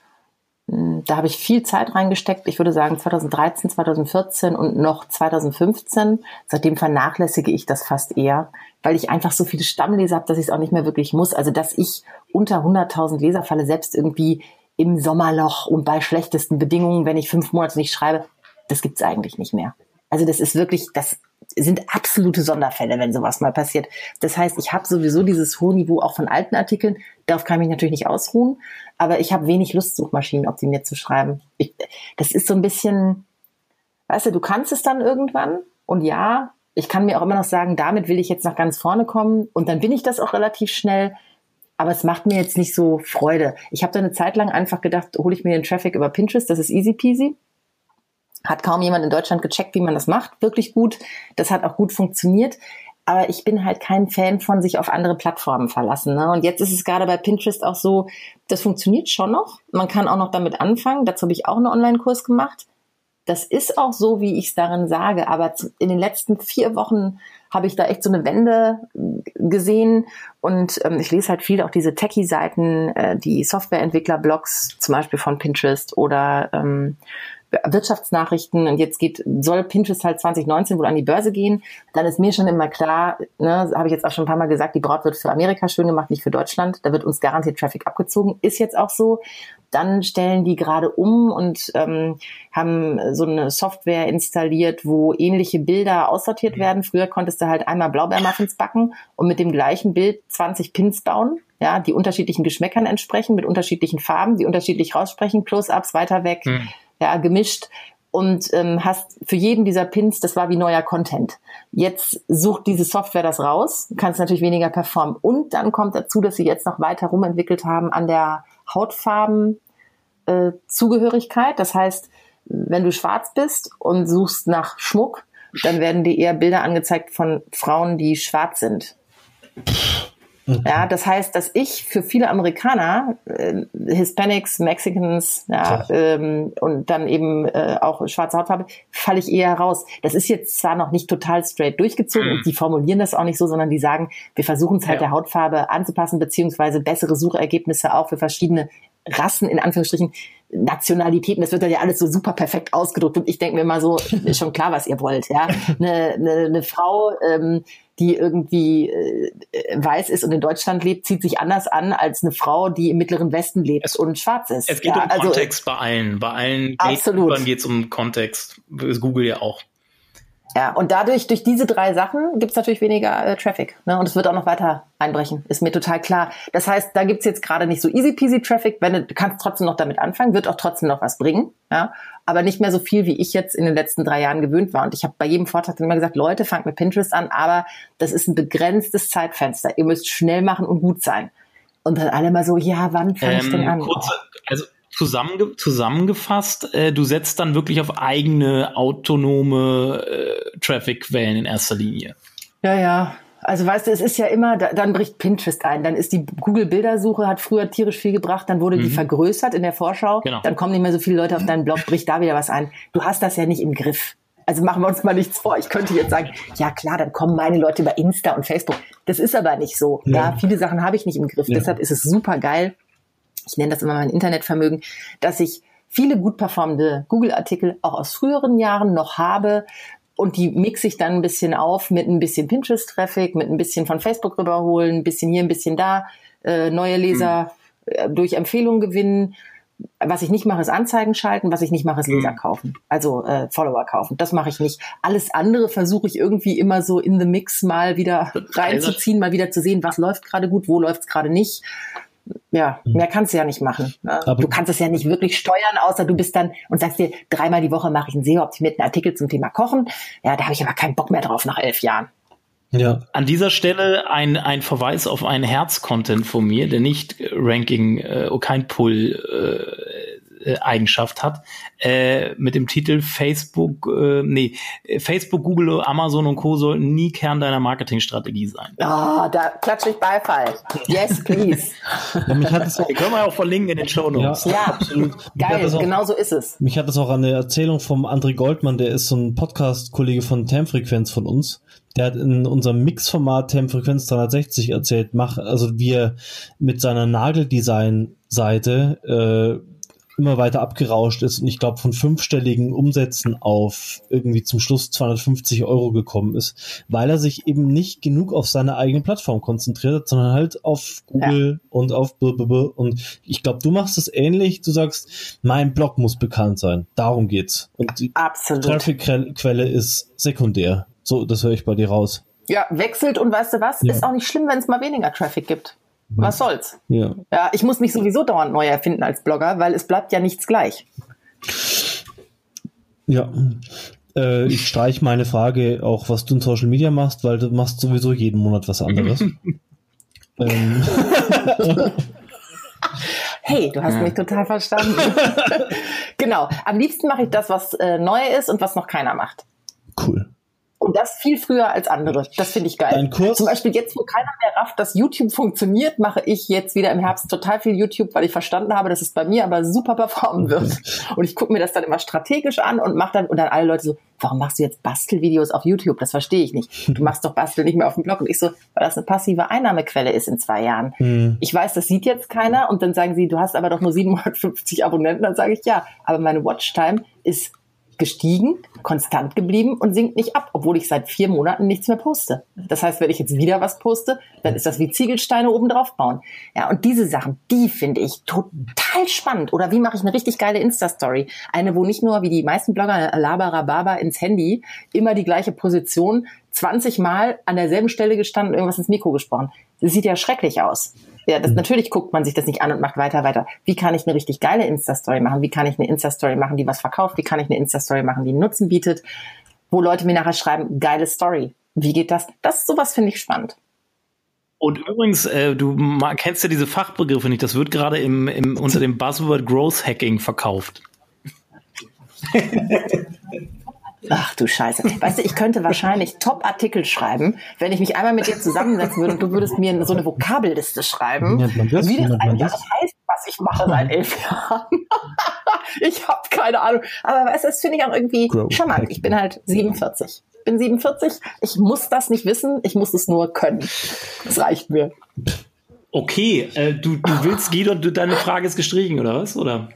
Hm, da habe ich viel Zeit reingesteckt. Ich würde sagen 2013, 2014 und noch 2015. Seitdem vernachlässige ich das fast eher, weil ich einfach so viele Stammleser habe, dass ich es auch nicht mehr wirklich muss. Also dass ich unter 100.000 Leser falle, selbst irgendwie im Sommerloch und bei schlechtesten Bedingungen, wenn ich fünf Monate nicht schreibe, das gibt's eigentlich nicht mehr. Also das ist wirklich, das sind absolute Sonderfälle, wenn sowas mal passiert. Das heißt, ich habe sowieso dieses hohe Niveau auch von alten Artikeln. Darauf kann ich mich natürlich nicht ausruhen, aber ich habe wenig Lust, Suchmaschinen optimiert zu schreiben. Ich, das ist so ein bisschen, weißt du, du kannst es dann irgendwann und ja, ich kann mir auch immer noch sagen, damit will ich jetzt nach ganz vorne kommen und dann bin ich das auch relativ schnell. Aber es macht mir jetzt nicht so Freude. Ich habe da eine Zeit lang einfach gedacht, hole ich mir den Traffic über Pinterest, das ist easy peasy. Hat kaum jemand in Deutschland gecheckt, wie man das macht. Wirklich gut. Das hat auch gut funktioniert. Aber ich bin halt kein Fan von sich auf andere Plattformen verlassen. Ne? Und jetzt ist es gerade bei Pinterest auch so, das funktioniert schon noch. Man kann auch noch damit anfangen. Dazu habe ich auch einen Online-Kurs gemacht. Das ist auch so, wie ich es darin sage. Aber in den letzten vier Wochen habe ich da echt so eine Wende gesehen. Und ähm, ich lese halt viel auch diese Techie-Seiten, äh, die Softwareentwickler-Blogs, zum Beispiel von Pinterest oder ähm, Wirtschaftsnachrichten und jetzt geht, soll Pinterest halt 2019 wohl an die Börse gehen, dann ist mir schon immer klar, ne, habe ich jetzt auch schon ein paar Mal gesagt, die Braut wird für Amerika schön gemacht, nicht für Deutschland. Da wird uns garantiert Traffic abgezogen. Ist jetzt auch so. Dann stellen die gerade um und ähm, haben so eine Software installiert, wo ähnliche Bilder aussortiert werden. Früher konntest du halt einmal Blaubeermuffins backen und mit dem gleichen Bild 20 Pins bauen ja, die unterschiedlichen Geschmäckern entsprechen, mit unterschiedlichen Farben, die unterschiedlich raussprechen, Close-ups, weiter weg, mhm ja, gemischt und ähm, hast für jeden dieser Pins, das war wie neuer Content. Jetzt sucht diese Software das raus, kannst natürlich weniger performen. Und dann kommt dazu, dass sie jetzt noch weiter rumentwickelt haben an der Hautfarben äh. Das heißt, wenn du schwarz bist und suchst nach Schmuck, dann werden dir eher Bilder angezeigt von Frauen, die schwarz sind. Mhm. Ja, das heißt, dass ich für viele Amerikaner, äh, Hispanics, Mexicans, ja, ähm, und dann eben äh, auch schwarze Hautfarbe, falle ich eher raus. Das ist jetzt zwar noch nicht total straight durchgezogen mhm. und die formulieren das auch nicht so, sondern die sagen, wir versuchen es halt ja. der Hautfarbe anzupassen, beziehungsweise bessere Suchergebnisse auch für verschiedene Rassen, in Anführungsstrichen, Nationalitäten, das wird dann ja alles so super perfekt ausgedrückt. Und ich denke mir mal so, ist schon klar, was ihr wollt, ja. Eine, eine, eine Frau, ähm, die irgendwie äh, weiß ist und in Deutschland lebt, zieht sich anders an als eine Frau, die im Mittleren Westen lebt es, und schwarz ist. Es geht ja, um also, Kontext bei allen. Bei allen absolut. geht es um Kontext. Das Google ja auch. Ja, und dadurch, durch diese drei Sachen, gibt's natürlich weniger äh, Traffic. Ne? Und es wird auch noch weiter einbrechen, ist mir total klar. Das heißt, da gibt's jetzt gerade nicht so easy peasy Traffic, wenn du, du kannst trotzdem noch damit anfangen, wird auch trotzdem noch was bringen. Ja? Aber nicht mehr so viel, wie ich jetzt in den letzten drei Jahren gewöhnt war. Und ich habe bei jedem Vortrag immer gesagt, Leute, fangt mit Pinterest an, aber das ist ein begrenztes Zeitfenster. Ihr müsst schnell machen und gut sein. Und dann alle mal so, ja, wann fange ähm, ich denn an? Kurze, also zusammenge zusammengefasst, äh, du setzt dann wirklich auf eigene autonome äh, Traffic-Quellen in erster Linie. Ja, ja. Also weißt du, es ist ja immer, da, dann bricht Pinterest ein, dann ist die Google-Bildersuche, hat früher tierisch viel gebracht, dann wurde mhm. die vergrößert in der Vorschau, genau. dann kommen nicht mehr so viele Leute auf deinen Blog, bricht da wieder was ein. Du hast das ja nicht im Griff. Also machen wir uns mal nichts vor. Ich könnte jetzt sagen, ja klar, dann kommen meine Leute über Insta und Facebook. Das ist aber nicht so. Ja, ja viele Sachen habe ich nicht im Griff. Ja. Deshalb ist es super geil, ich nenne das immer mein Internetvermögen, dass ich viele gut performende Google-Artikel auch aus früheren Jahren noch habe, und die mixe ich dann ein bisschen auf mit ein bisschen Pinterest-Traffic, mit ein bisschen von Facebook rüberholen, ein bisschen hier, ein bisschen da, äh, neue Leser mhm. durch Empfehlungen gewinnen. Was ich nicht mache, ist Anzeigen schalten. Was ich nicht mache, ist Leser mhm. kaufen. Also äh, Follower kaufen. Das mache ich nicht. Alles andere versuche ich irgendwie immer so in the Mix mal wieder reinzuziehen, mal wieder zu sehen, was läuft gerade gut, wo läuft es gerade nicht ja, mhm. mehr kannst du ja nicht machen. Ne? du kannst es ja nicht wirklich steuern, außer du bist dann und sagst dir, dreimal die Woche mache ich einen SEO-optimierten Artikel zum Thema Kochen. Ja, da habe ich aber keinen Bock mehr drauf nach elf Jahren. Ja. An dieser Stelle ein, ein Verweis auf einen Herz-Content von mir, der nicht Ranking, äh, kein Pull äh, Eigenschaft hat, äh, mit dem Titel Facebook, äh, nee, Facebook, Google, Amazon und Co. sollten nie Kern deiner Marketingstrategie sein. Ah, oh, da klatsche ich Beifall. Yes, please. ja, mich hat es auch, können wir auch verlinken in den Show Notes. Ja, ja absolut. Geil, auch, genau so ist es. Mich hat das auch an der Erzählung vom André Goldmann, der ist so ein Podcast-Kollege von Termfrequenz von uns. Der hat in unserem Mixformat Termfrequenz 360 erzählt, mach, also wie er mit seiner Nageldesign-Seite äh, immer weiter abgerauscht ist und ich glaube von fünfstelligen Umsätzen auf irgendwie zum Schluss 250 Euro gekommen ist, weil er sich eben nicht genug auf seine eigene Plattform konzentriert hat, sondern halt auf Google ja. und auf blablabla. und ich glaube, du machst es ähnlich, du sagst, mein Blog muss bekannt sein, darum geht's und die Traffic-Quelle ist sekundär, so, das höre ich bei dir raus. Ja, wechselt und weißt du was, ja. ist auch nicht schlimm, wenn es mal weniger Traffic gibt. Was soll's? Ja. ja, ich muss mich sowieso dauernd neu erfinden als Blogger, weil es bleibt ja nichts gleich. Ja. Äh, ich streich meine Frage auch, was du in Social Media machst, weil du machst sowieso jeden Monat was anderes. ähm. Hey, du hast ja. mich total verstanden. genau. Am liebsten mache ich das, was äh, neu ist und was noch keiner macht. Cool. Und das viel früher als andere. Das finde ich geil. Ein Kurs? Zum Beispiel jetzt, wo keiner mehr rafft, dass YouTube funktioniert, mache ich jetzt wieder im Herbst total viel YouTube, weil ich verstanden habe, dass es bei mir aber super performen wird. Und ich gucke mir das dann immer strategisch an und mache dann, und dann alle Leute so, warum machst du jetzt Bastelvideos auf YouTube? Das verstehe ich nicht. Du machst doch Bastel nicht mehr auf dem Blog. Und ich so, weil das eine passive Einnahmequelle ist in zwei Jahren. Mhm. Ich weiß, das sieht jetzt keiner. Und dann sagen sie, du hast aber doch nur 750 Abonnenten. Dann sage ich, ja, aber meine Watchtime ist gestiegen, konstant geblieben und sinkt nicht ab, obwohl ich seit vier Monaten nichts mehr poste. Das heißt, wenn ich jetzt wieder was poste, dann ist das wie Ziegelsteine oben drauf bauen. Ja, und diese Sachen, die finde ich total spannend. Oder wie mache ich eine richtig geile Insta-Story? Eine, wo nicht nur wie die meisten Blogger Labarababa ins Handy immer die gleiche Position 20 Mal an derselben Stelle gestanden, irgendwas ins Mikro gesprochen. Das sieht ja schrecklich aus. Ja, das, mhm. natürlich guckt man sich das nicht an und macht weiter, weiter. Wie kann ich eine richtig geile Insta-Story machen? Wie kann ich eine Insta-Story machen, die was verkauft? Wie kann ich eine Insta-Story machen, die einen Nutzen bietet? Wo Leute mir nachher schreiben, geile Story. Wie geht das? Das, sowas finde ich spannend. Und übrigens, äh, du kennst ja diese Fachbegriffe nicht. Das wird gerade im, im, unter dem Buzzword Growth Hacking verkauft. Ach du Scheiße. Weißt du, ich könnte wahrscheinlich Top-Artikel schreiben, wenn ich mich einmal mit dir zusammensetzen würde und du würdest mir so eine Vokabelliste schreiben, das, wie das eigentlich das heißt, was ich mache seit elf Jahren. ich habe keine Ahnung. Aber weißt du, das finde ich auch irgendwie Grow charmant. Ich bin halt 47. Ich bin 47. Ich muss das nicht wissen. Ich muss es nur können. Das reicht mir. Okay, äh, du, du willst, Guido, deine Frage ist gestrichen, oder was? Oder?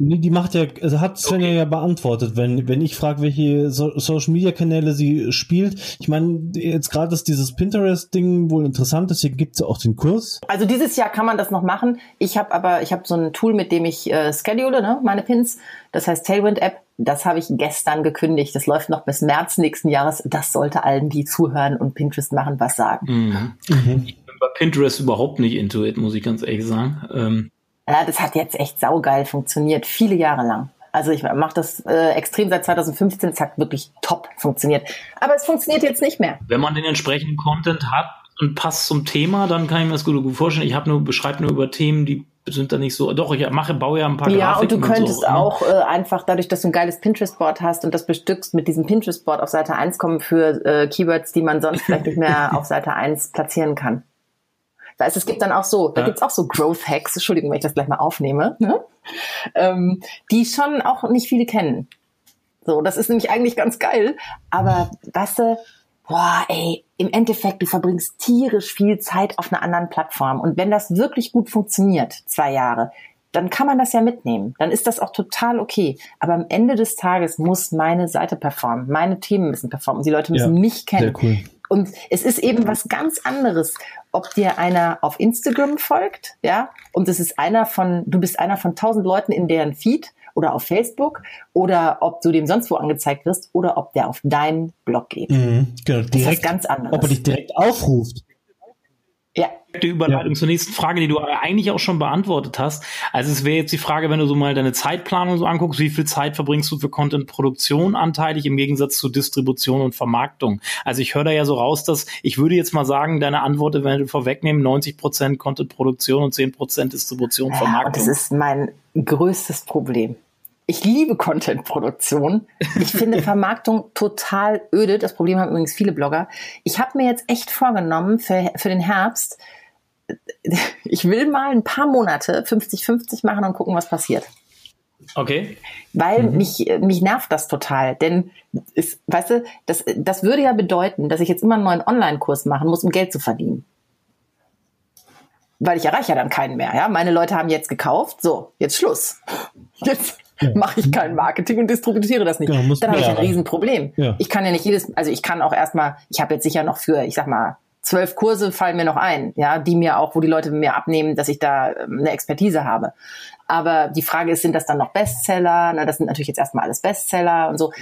Nee, die macht ja, also hat Svenja okay. ja beantwortet, wenn, wenn ich frage, welche so Social Media Kanäle sie spielt. Ich meine, jetzt gerade ist dieses Pinterest-Ding wohl interessant, deswegen gibt es ja auch den Kurs. Also dieses Jahr kann man das noch machen. Ich habe aber, ich habe so ein Tool, mit dem ich äh, schedule, ne, meine Pins. Das heißt Tailwind App. Das habe ich gestern gekündigt. Das läuft noch bis März nächsten Jahres. Das sollte allen, die zuhören und Pinterest machen, was sagen. Mhm. Mhm. Ich bin bei Pinterest überhaupt nicht into it, muss ich ganz ehrlich sagen. Ähm ja, das hat jetzt echt saugeil funktioniert, viele Jahre lang. Also ich mache das äh, extrem seit 2015, es hat wirklich top funktioniert. Aber es funktioniert jetzt nicht mehr. Wenn man den entsprechenden Content hat und passt zum Thema, dann kann ich mir das gut, gut vorstellen. Ich habe nur beschreibe nur über Themen, die sind da nicht so. Doch, ich mache, baue ja ein paar Ja, Grafiken und du könntest und so, ne? auch äh, einfach dadurch, dass du ein geiles Pinterest-Board hast und das bestückst mit diesem Pinterest-Board auf Seite 1 kommen für äh, Keywords, die man sonst vielleicht nicht mehr auf Seite 1 platzieren kann. Weißt es gibt dann auch so, da gibt's auch so Growth Hacks, Entschuldigung, wenn ich das gleich mal aufnehme, ne? ähm, die schon auch nicht viele kennen. So, das ist nämlich eigentlich ganz geil, aber weißt du, boah, ey, im Endeffekt, du verbringst tierisch viel Zeit auf einer anderen Plattform. Und wenn das wirklich gut funktioniert, zwei Jahre, dann kann man das ja mitnehmen. Dann ist das auch total okay. Aber am Ende des Tages muss meine Seite performen. Meine Themen müssen performen. Die Leute müssen ja, mich kennen. Cool. Und es ist eben was ganz anderes, ob dir einer auf Instagram folgt, ja, und es ist einer von, du bist einer von tausend Leuten in deren Feed oder auf Facebook oder ob du dem sonst wo angezeigt wirst oder ob der auf deinen Blog geht. Mhm, genau, direkt, das ist ganz anderes. Ob er dich direkt aufruft. Ja. Die Überleitung ja. zur nächsten Frage, die du eigentlich auch schon beantwortet hast. Also es wäre jetzt die Frage, wenn du so mal deine Zeitplanung so anguckst, wie viel Zeit verbringst du für Content-Produktion anteilig im Gegensatz zu Distribution und Vermarktung? Also ich höre da ja so raus, dass ich würde jetzt mal sagen, deine Antwort wenn du vorwegnehmen, 90 Prozent Content-Produktion und 10 Prozent Distribution, und Vermarktung. Ja, das ist mein größtes Problem. Ich liebe Content-Produktion. Ich finde Vermarktung total öde. Das Problem haben übrigens viele Blogger. Ich habe mir jetzt echt vorgenommen für, für den Herbst, ich will mal ein paar Monate 50-50 machen und gucken, was passiert. Okay. Weil mhm. mich, mich nervt das total. Denn, ist, weißt du, das, das würde ja bedeuten, dass ich jetzt immer einen neuen Online-Kurs machen muss, um Geld zu verdienen. Weil ich erreiche ja dann keinen mehr. Ja? Meine Leute haben jetzt gekauft. So, jetzt Schluss. Jetzt ja. mache ich kein Marketing und distributiere das nicht. Genau, dann habe ich ein Riesenproblem. Ja. Ich kann ja nicht jedes, also ich kann auch erstmal, ich habe jetzt sicher noch für, ich sag mal, zwölf Kurse fallen mir noch ein, ja, die mir auch, wo die Leute mir abnehmen, dass ich da ähm, eine Expertise habe. Aber die Frage ist, sind das dann noch Bestseller? Na, das sind natürlich jetzt erstmal alles Bestseller und so.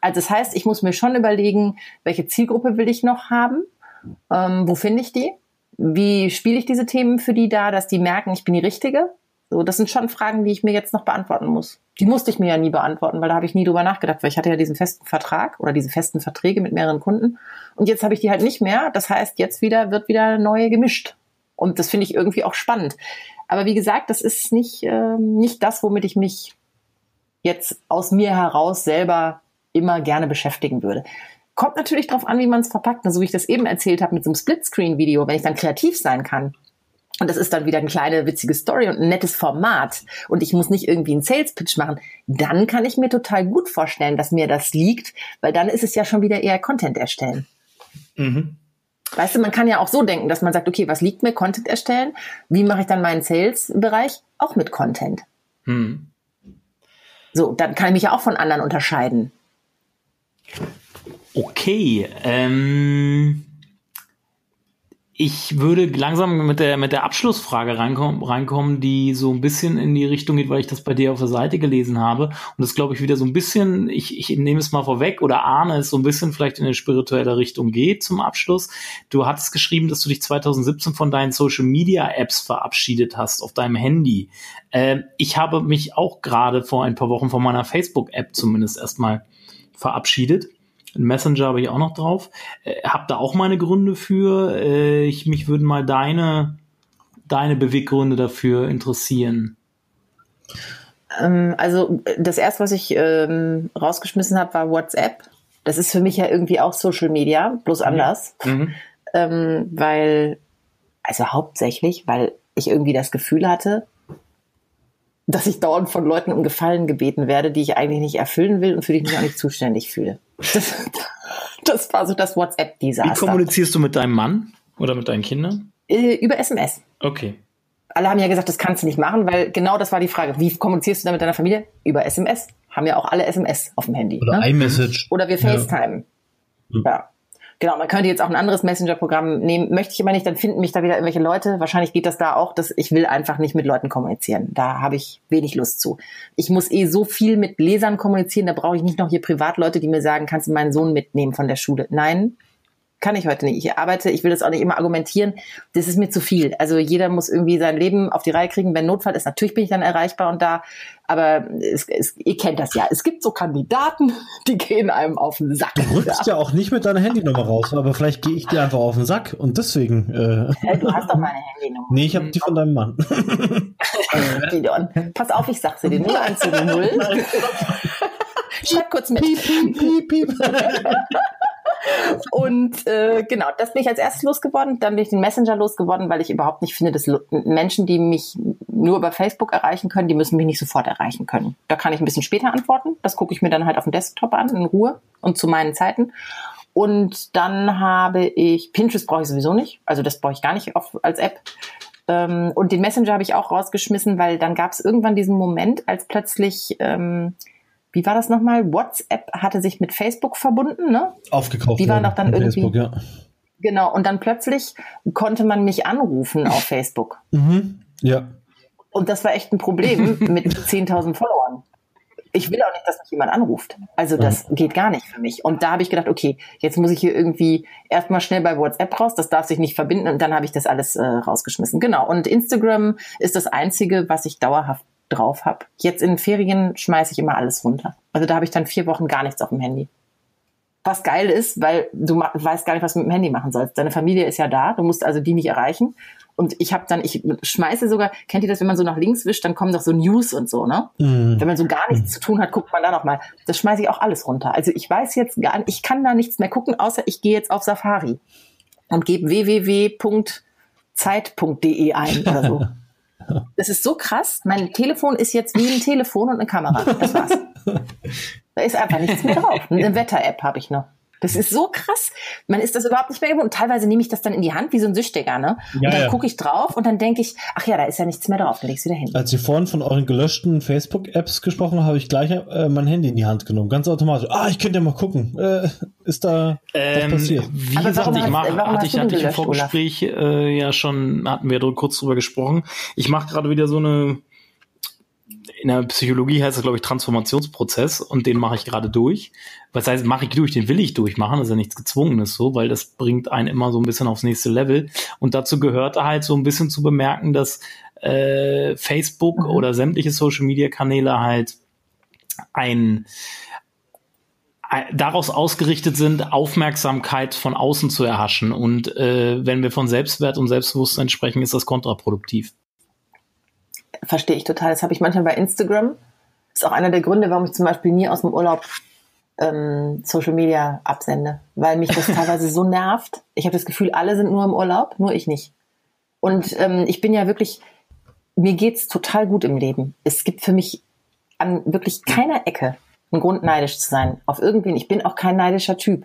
Also das heißt, ich muss mir schon überlegen, welche Zielgruppe will ich noch haben? Ähm, wo finde ich die? Wie spiele ich diese Themen für die da, dass die merken, ich bin die Richtige? So, das sind schon Fragen, die ich mir jetzt noch beantworten muss. Die musste ich mir ja nie beantworten, weil da habe ich nie drüber nachgedacht, weil ich hatte ja diesen festen Vertrag oder diese festen Verträge mit mehreren Kunden. Und jetzt habe ich die halt nicht mehr. Das heißt, jetzt wieder wird wieder neue gemischt. Und das finde ich irgendwie auch spannend. Aber wie gesagt, das ist nicht, äh, nicht das, womit ich mich jetzt aus mir heraus selber immer gerne beschäftigen würde. Kommt natürlich darauf an, wie man es verpackt. Also wie ich das eben erzählt habe mit so einem Splitscreen-Video, wenn ich dann kreativ sein kann und das ist dann wieder eine kleine witzige Story und ein nettes Format und ich muss nicht irgendwie einen Sales Pitch machen, dann kann ich mir total gut vorstellen, dass mir das liegt, weil dann ist es ja schon wieder eher Content erstellen. Mhm. Weißt du, man kann ja auch so denken, dass man sagt, okay, was liegt mir? Content erstellen. Wie mache ich dann meinen Sales-Bereich? Auch mit Content. Mhm. So, dann kann ich mich ja auch von anderen unterscheiden. Okay, ähm, ich würde langsam mit der, mit der Abschlussfrage reinkommen, reinkommen, die so ein bisschen in die Richtung geht, weil ich das bei dir auf der Seite gelesen habe. Und das glaube ich wieder so ein bisschen, ich, ich nehme es mal vorweg oder ahne es so ein bisschen vielleicht in eine spirituelle Richtung geht zum Abschluss. Du hattest geschrieben, dass du dich 2017 von deinen Social Media Apps verabschiedet hast auf deinem Handy. Äh, ich habe mich auch gerade vor ein paar Wochen von meiner Facebook App zumindest erstmal verabschiedet. Messenger habe ich auch noch drauf. Äh, hab da auch meine Gründe für. Äh, ich, mich würden mal deine, deine Beweggründe dafür interessieren. Ähm, also das erste, was ich ähm, rausgeschmissen habe, war WhatsApp. Das ist für mich ja irgendwie auch Social Media, bloß anders. Mhm. Ähm, weil, also hauptsächlich, weil ich irgendwie das Gefühl hatte, dass ich dauernd von Leuten um Gefallen gebeten werde, die ich eigentlich nicht erfüllen will und für die ich mich auch nicht zuständig fühle. Das, das war so das WhatsApp-Desaster. Wie kommunizierst du mit deinem Mann oder mit deinen Kindern? Äh, über SMS. Okay. alle haben ja gesagt, das kannst du nicht machen, weil genau das war die Frage. Wie kommunizierst du dann mit deiner Familie? Über SMS. Haben ja auch alle SMS auf dem Handy. Oder ne? iMessage. Oder wir FaceTime. Ja. ja. Genau, man könnte jetzt auch ein anderes Messenger-Programm nehmen, möchte ich aber nicht, dann finden mich da wieder irgendwelche Leute. Wahrscheinlich geht das da auch, dass ich will einfach nicht mit Leuten kommunizieren. Da habe ich wenig Lust zu. Ich muss eh so viel mit Lesern kommunizieren, da brauche ich nicht noch hier Privatleute, die mir sagen, kannst du meinen Sohn mitnehmen von der Schule. Nein, kann ich heute nicht. Ich arbeite, ich will das auch nicht immer argumentieren. Das ist mir zu viel. Also jeder muss irgendwie sein Leben auf die Reihe kriegen. Wenn Notfall ist, natürlich bin ich dann erreichbar und da. Aber es, es, ihr kennt das ja. Es gibt so Kandidaten, die gehen einem auf den Sack. Du rückst ja, ja auch nicht mit deiner Handynummer raus, aber vielleicht gehe ich dir einfach auf den Sack und deswegen. Äh ja, du hast doch meine Handynummer. Nee, ich habe die von deinem Mann. Pass auf, ich sag sie dir. 0170. Schreib kurz mit. Piep, piep, piep, piep. Und äh, genau, das bin ich als erstes losgeworden. Dann bin ich den Messenger losgeworden, weil ich überhaupt nicht finde, dass Menschen, die mich nur über Facebook erreichen können, die müssen mich nicht sofort erreichen können. Da kann ich ein bisschen später antworten. Das gucke ich mir dann halt auf dem Desktop an, in Ruhe und zu meinen Zeiten. Und dann habe ich, Pinterest brauche ich sowieso nicht. Also das brauche ich gar nicht auf, als App. Ähm, und den Messenger habe ich auch rausgeschmissen, weil dann gab es irgendwann diesen Moment, als plötzlich ähm, wie war das nochmal? WhatsApp hatte sich mit Facebook verbunden, ne? Aufgekauft. Die waren doch dann irgendwie. Facebook, ja. Genau, und dann plötzlich konnte man mich anrufen auf Facebook. Mhm. Ja. Und das war echt ein Problem mit 10.000 Followern. Ich will auch nicht, dass mich jemand anruft. Also das ja. geht gar nicht für mich. Und da habe ich gedacht, okay, jetzt muss ich hier irgendwie erstmal schnell bei WhatsApp raus, das darf sich nicht verbinden und dann habe ich das alles äh, rausgeschmissen. Genau. Und Instagram ist das Einzige, was ich dauerhaft drauf habe. Jetzt in Ferien schmeiße ich immer alles runter. Also da habe ich dann vier Wochen gar nichts auf dem Handy. Was geil ist, weil du weißt gar nicht, was du mit dem Handy machen sollst. Deine Familie ist ja da, du musst also die nicht erreichen. Und ich habe dann, ich schmeiße sogar, kennt ihr das, wenn man so nach links wischt, dann kommen doch so News und so, ne? Mhm. Wenn man so gar nichts zu tun hat, guckt man da noch mal. Das schmeiße ich auch alles runter. Also ich weiß jetzt gar nicht, ich kann da nichts mehr gucken, außer ich gehe jetzt auf Safari und gebe www.zeit.de ein oder so. Das ist so krass. Mein Telefon ist jetzt wie ein Telefon und eine Kamera. Das war's. Da ist einfach nichts mehr drauf. Eine Wetter-App habe ich noch. Das ist so krass. Man ist das überhaupt nicht mehr gewohnt. Und teilweise nehme ich das dann in die Hand wie so ein Süchtiger, ne? Und ja, dann ja. gucke ich drauf und dann denke ich, ach ja, da ist ja nichts mehr drauf, dann legst du wieder hin. Als Sie vorhin von euren gelöschten Facebook-Apps gesprochen haben, habe ich gleich äh, mein Handy in die Hand genommen. Ganz automatisch. Ah, ich könnte ja mal gucken. Äh, ist da ähm, was passiert? Wie Aber gesagt, ich mach, hatte ich, hatte ich im Vorgespräch äh, ja schon, hatten wir kurz drüber gesprochen. Ich mache gerade wieder so eine in der Psychologie heißt das, glaube ich, Transformationsprozess und den mache ich gerade durch. Was heißt, mache ich durch, den will ich durchmachen, das ist ja nichts Gezwungenes so, weil das bringt einen immer so ein bisschen aufs nächste Level. Und dazu gehört halt so ein bisschen zu bemerken, dass äh, Facebook mhm. oder sämtliche Social-Media-Kanäle halt ein daraus ausgerichtet sind, Aufmerksamkeit von außen zu erhaschen. Und äh, wenn wir von Selbstwert und Selbstbewusstsein sprechen, ist das kontraproduktiv verstehe ich total. Das habe ich manchmal bei Instagram. Das ist auch einer der Gründe, warum ich zum Beispiel nie aus dem Urlaub ähm, Social Media absende, weil mich das teilweise so nervt. Ich habe das Gefühl, alle sind nur im Urlaub, nur ich nicht. Und ähm, ich bin ja wirklich, mir geht's total gut im Leben. Es gibt für mich an wirklich keiner Ecke einen Grund, neidisch zu sein auf irgendwen. Ich bin auch kein neidischer Typ.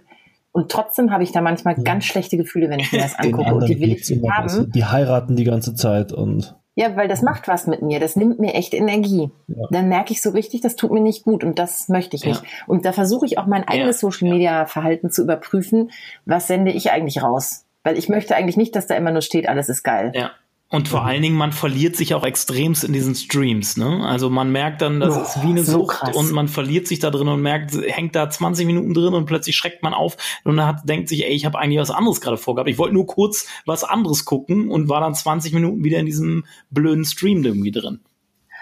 Und trotzdem habe ich da manchmal ja. ganz schlechte Gefühle, wenn ich mir das angucke. Und die will ich nicht haben. Die heiraten die ganze Zeit und ja, weil das macht was mit mir. Das nimmt mir echt Energie. Ja. Dann merke ich so richtig, das tut mir nicht gut und das möchte ich nicht. Ja. Und da versuche ich auch mein eigenes ja. Social Media Verhalten zu überprüfen. Was sende ich eigentlich raus? Weil ich möchte eigentlich nicht, dass da immer nur steht, alles ist geil. Ja. Und vor mhm. allen Dingen, man verliert sich auch extremst in diesen Streams. Ne? Also man merkt dann, das oh, ist wie eine so Sucht krass. und man verliert sich da drin und merkt, hängt da 20 Minuten drin und plötzlich schreckt man auf und hat, denkt sich, ey, ich habe eigentlich was anderes gerade vorgehabt. Ich wollte nur kurz was anderes gucken und war dann 20 Minuten wieder in diesem blöden Stream irgendwie drin.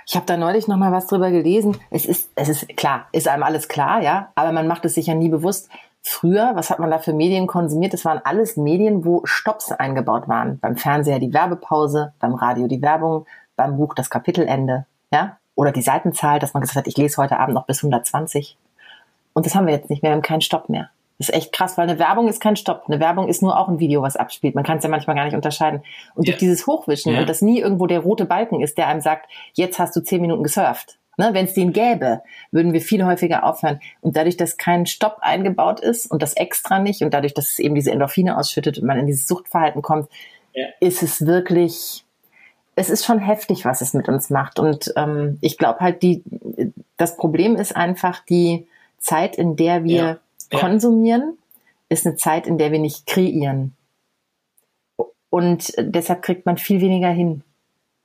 Ich habe da neulich noch mal was drüber gelesen. Es ist, es ist klar, ist einem alles klar, ja, aber man macht es sich ja nie bewusst. Früher, was hat man da für Medien konsumiert? Das waren alles Medien, wo Stops eingebaut waren. Beim Fernseher die Werbepause, beim Radio die Werbung, beim Buch das Kapitelende, ja? Oder die Seitenzahl, dass man gesagt hat, ich lese heute Abend noch bis 120. Und das haben wir jetzt nicht mehr, wir haben keinen Stopp mehr. Das ist echt krass, weil eine Werbung ist kein Stopp. Eine Werbung ist nur auch ein Video, was abspielt. Man kann es ja manchmal gar nicht unterscheiden. Und ja. durch dieses Hochwischen ja. und dass nie irgendwo der rote Balken ist, der einem sagt, jetzt hast du zehn Minuten gesurft, Ne, Wenn es den gäbe, würden wir viel häufiger aufhören. Und dadurch, dass kein Stopp eingebaut ist und das extra nicht und dadurch, dass es eben diese Endorphine ausschüttet und man in dieses Suchtverhalten kommt, ja. ist es wirklich, es ist schon heftig, was es mit uns macht. Und ähm, ich glaube halt, die, das Problem ist einfach die Zeit, in der wir ja. Ja. konsumieren, ist eine Zeit, in der wir nicht kreieren. Und deshalb kriegt man viel weniger hin.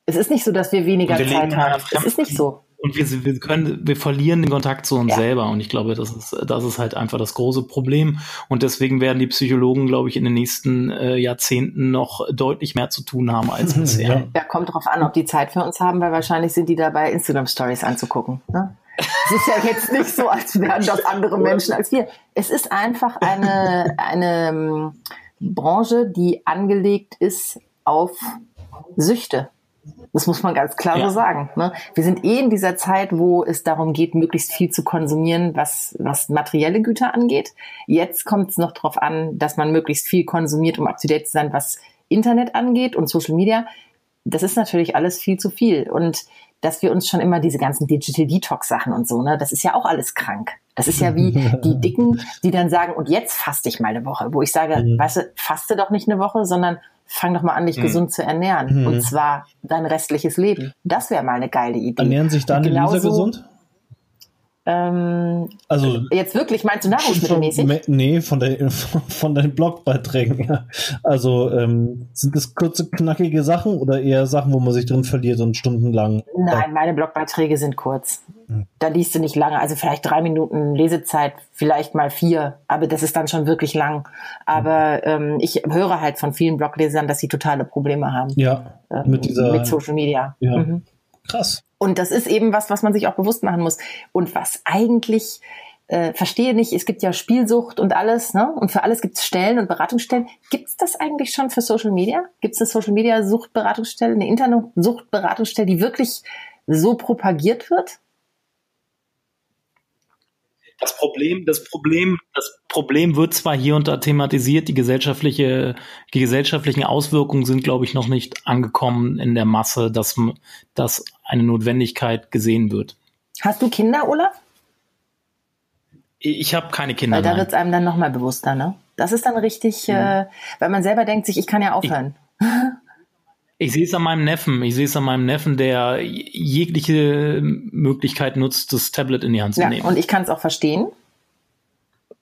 Es ist nicht so, dass wir weniger wir Zeit haben. Es ist nicht so. Und wir, wir können, wir verlieren den Kontakt zu uns ja. selber. Und ich glaube, das ist, das ist halt einfach das große Problem. Und deswegen werden die Psychologen, glaube ich, in den nächsten äh, Jahrzehnten noch deutlich mehr zu tun haben als bisher. Ja. ja, kommt drauf an, ob die Zeit für uns haben, weil wahrscheinlich sind die dabei, Instagram Stories anzugucken. Ne? Es ist ja jetzt nicht so, als wären das andere Menschen als wir. Es ist einfach eine, eine ähm, Branche, die angelegt ist auf Süchte. Das muss man ganz klar ja. so sagen. Ne? Wir sind eh in dieser Zeit, wo es darum geht, möglichst viel zu konsumieren, was, was materielle Güter angeht. Jetzt kommt es noch darauf an, dass man möglichst viel konsumiert, um up-to-date zu sein, was Internet angeht und Social Media. Das ist natürlich alles viel zu viel. Und dass wir uns schon immer diese ganzen Digital Detox Sachen und so, ne, das ist ja auch alles krank. Das ist ja wie die Dicken, die dann sagen, und jetzt faste ich mal eine Woche, wo ich sage, mhm. weißt du, faste doch nicht eine Woche, sondern fang doch mal an, dich mhm. gesund zu ernähren. Mhm. Und zwar dein restliches Leben. Das wäre mal eine geile Idee. Ernähren sich dann Lisa gesund? Ähm, also jetzt wirklich meinst du nahrungsmittelmäßig? Nee, von, der, von deinen Blogbeiträgen. Also ähm, sind das kurze, knackige Sachen oder eher Sachen, wo man sich drin verliert und stundenlang? Nein, meine Blogbeiträge sind kurz. Hm. Da liest du nicht lange, also vielleicht drei Minuten Lesezeit, vielleicht mal vier, aber das ist dann schon wirklich lang. Aber ähm, ich höre halt von vielen Bloglesern, dass sie totale Probleme haben. Ja, ähm, mit dieser mit Social Media. Ja. Mhm. Krass. Und das ist eben was, was man sich auch bewusst machen muss. Und was eigentlich, äh, verstehe nicht, es gibt ja Spielsucht und alles, ne? Und für alles gibt es Stellen und Beratungsstellen. Gibt es das eigentlich schon für Social Media? Gibt es eine Social Media Suchtberatungsstelle, eine interne Suchtberatungsstelle, die wirklich so propagiert wird? Das Problem, das Problem, das Problem wird zwar hier und da thematisiert, die gesellschaftliche, die gesellschaftlichen Auswirkungen sind, glaube ich, noch nicht angekommen in der Masse, dass, dass eine Notwendigkeit gesehen wird. Hast du Kinder, Olaf? Ich habe keine Kinder. Weil da wird es einem dann nochmal bewusster, ne? Das ist dann richtig, mhm. äh, weil man selber denkt sich, ich kann ja aufhören. Ich, Ich sehe es an meinem Neffen. Ich sehe es an meinem Neffen, der jegliche Möglichkeit nutzt, das Tablet in die Hand zu ja, nehmen. Und ich kann es auch verstehen,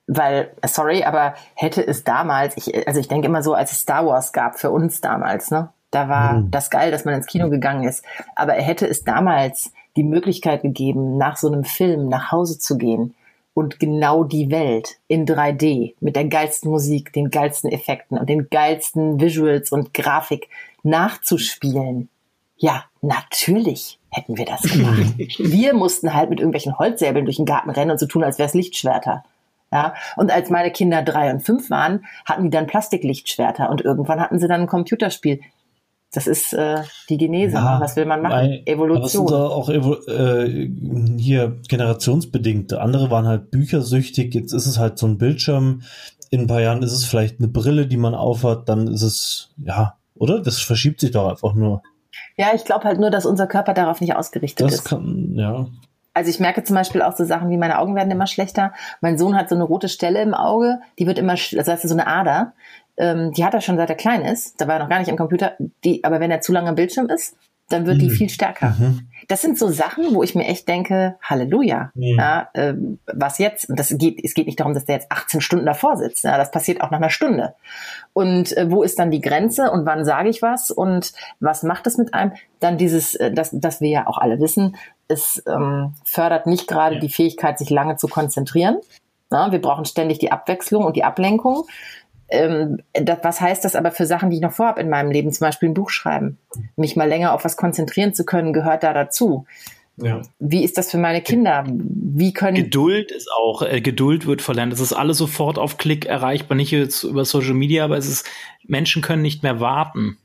weil, sorry, aber hätte es damals, ich, also ich denke immer so, als es Star Wars gab für uns damals, ne? Da war mhm. das geil, dass man ins Kino gegangen ist. Aber hätte es damals die Möglichkeit gegeben, nach so einem Film nach Hause zu gehen und genau die Welt in 3D mit der geilsten Musik, den geilsten Effekten und den geilsten Visuals und Grafik nachzuspielen. Ja, natürlich hätten wir das gemacht. wir mussten halt mit irgendwelchen Holzsäbeln durch den Garten rennen und so tun, als wäre es Lichtschwerter. Ja, und als meine Kinder drei und fünf waren, hatten die dann Plastiklichtschwerter und irgendwann hatten sie dann ein Computerspiel. Das ist äh, die Genese. Ja, Was will man machen? Weil, Evolution. Aber auch äh, hier generationsbedingt. Andere waren halt büchersüchtig. Jetzt ist es halt so ein Bildschirm. In ein paar Jahren ist es vielleicht eine Brille, die man aufhat. Dann ist es ja oder? Das verschiebt sich doch einfach nur. Ja, ich glaube halt nur, dass unser Körper darauf nicht ausgerichtet das ist. Kann, ja. Also ich merke zum Beispiel auch so Sachen wie meine Augen werden immer schlechter. Mein Sohn hat so eine rote Stelle im Auge, die wird immer, also das heißt so eine Ader, ähm, die hat er schon seit er klein ist. Da war er noch gar nicht am Computer. Die, aber wenn er zu lange am Bildschirm ist, dann wird mhm. die viel stärker. Mhm. Das sind so Sachen, wo ich mir echt denke, Halleluja. Mhm. Ja, äh, was jetzt? Und das geht, es geht nicht darum, dass der jetzt 18 Stunden davor sitzt. Ja, das passiert auch nach einer Stunde. Und äh, wo ist dann die Grenze und wann sage ich was und was macht es mit einem? Dann dieses, äh, das, das wir ja auch alle wissen, es ähm, fördert nicht gerade ja. die Fähigkeit, sich lange zu konzentrieren. Ja, wir brauchen ständig die Abwechslung und die Ablenkung ähm, das, was heißt das aber für Sachen, die ich noch vorhabe in meinem Leben, zum Beispiel ein Buch schreiben? Mich mal länger auf was konzentrieren zu können, gehört da dazu. Ja. Wie ist das für meine Kinder? Wie können Geduld ist auch äh, Geduld wird verlernt. Es ist alles sofort auf Klick erreichbar, nicht jetzt über Social Media, aber es ist Menschen können nicht mehr warten.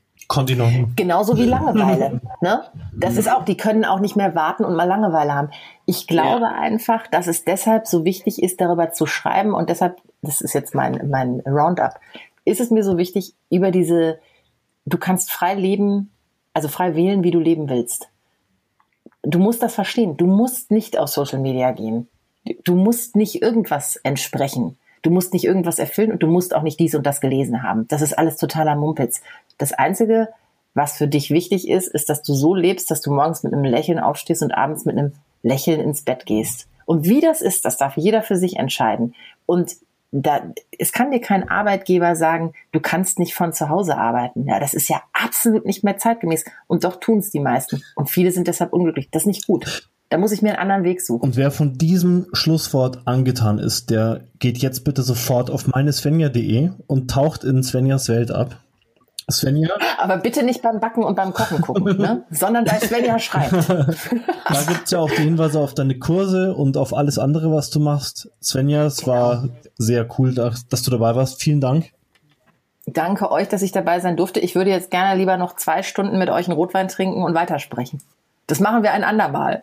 Nicht. Genauso wie Langeweile. ne? Das ist auch, die können auch nicht mehr warten und mal Langeweile haben. Ich glaube ja. einfach, dass es deshalb so wichtig ist, darüber zu schreiben und deshalb, das ist jetzt mein, mein Roundup, ist es mir so wichtig, über diese, du kannst frei leben, also frei wählen, wie du leben willst. Du musst das verstehen. Du musst nicht auf Social Media gehen. Du musst nicht irgendwas entsprechen. Du musst nicht irgendwas erfüllen und du musst auch nicht dies und das gelesen haben. Das ist alles totaler Mumpitz. Das Einzige, Was für dich wichtig ist, ist, dass du so lebst, dass du morgens mit einem Lächeln aufstehst und abends mit einem Lächeln ins Bett gehst. Und wie das ist, das darf jeder für sich entscheiden. Und da, es kann dir kein Arbeitgeber sagen, du kannst nicht von zu Hause arbeiten. Ja, das ist ja absolut nicht mehr zeitgemäß. Und doch tun es die meisten. Und viele sind deshalb unglücklich. Das ist nicht gut. Da muss ich mir einen anderen Weg suchen. Und wer von diesem Schlusswort angetan ist, der geht jetzt bitte sofort auf meinesvenja.de und taucht in Svenjas Welt ab. Svenja? Aber bitte nicht beim Backen und beim Kochen gucken, ne? sondern bei Svenja schreibt. da gibt's ja auch die Hinweise auf deine Kurse und auf alles andere, was du machst. Svenja, es war sehr cool, dass, dass du dabei warst. Vielen Dank. Danke euch, dass ich dabei sein durfte. Ich würde jetzt gerne lieber noch zwei Stunden mit euch einen Rotwein trinken und weitersprechen. Das machen wir ein andermal.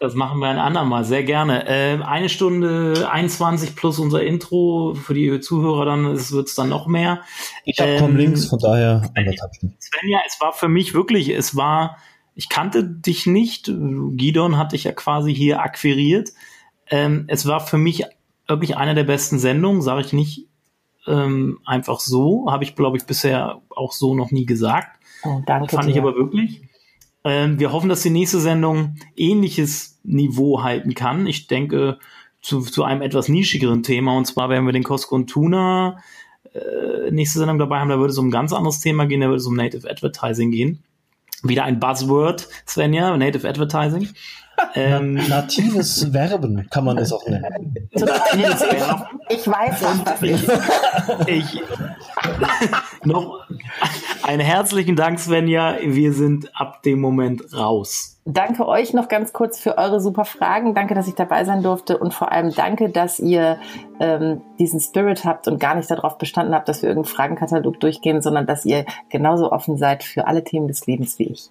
Das machen wir ein andermal, sehr gerne. Äh, eine Stunde 21 plus unser Intro. Für die Zuhörer dann wird es dann noch mehr. Ich habe ähm, links, von daher anderthalb Stunden. Svenja, es war für mich wirklich, es war, ich kannte dich nicht. Gidon hat dich ja quasi hier akquiriert. Ähm, es war für mich wirklich eine der besten Sendungen, sage ich nicht ähm, einfach so. Habe ich, glaube ich, bisher auch so noch nie gesagt. Oh, danke. Fand dir. ich aber wirklich. Ähm, wir hoffen, dass die nächste Sendung ähnliches Niveau halten kann. Ich denke zu, zu einem etwas nischigeren Thema. Und zwar werden wir den Costco und Tuna äh, nächste Sendung dabei haben. Da würde es um ein ganz anderes Thema gehen. Da würde es um Native Advertising gehen. Wieder ein Buzzword, Svenja, Native Advertising. Ähm, Natives Werben kann man das auch nennen. Natives Werben. Ich weiß, was das ist. Ich, noch einen herzlichen Dank, Svenja. Wir sind ab dem Moment raus. Danke euch noch ganz kurz für eure super Fragen. Danke, dass ich dabei sein durfte und vor allem danke, dass ihr ähm, diesen Spirit habt und gar nicht darauf bestanden habt, dass wir irgendeinen Fragenkatalog durchgehen, sondern dass ihr genauso offen seid für alle Themen des Lebens wie ich.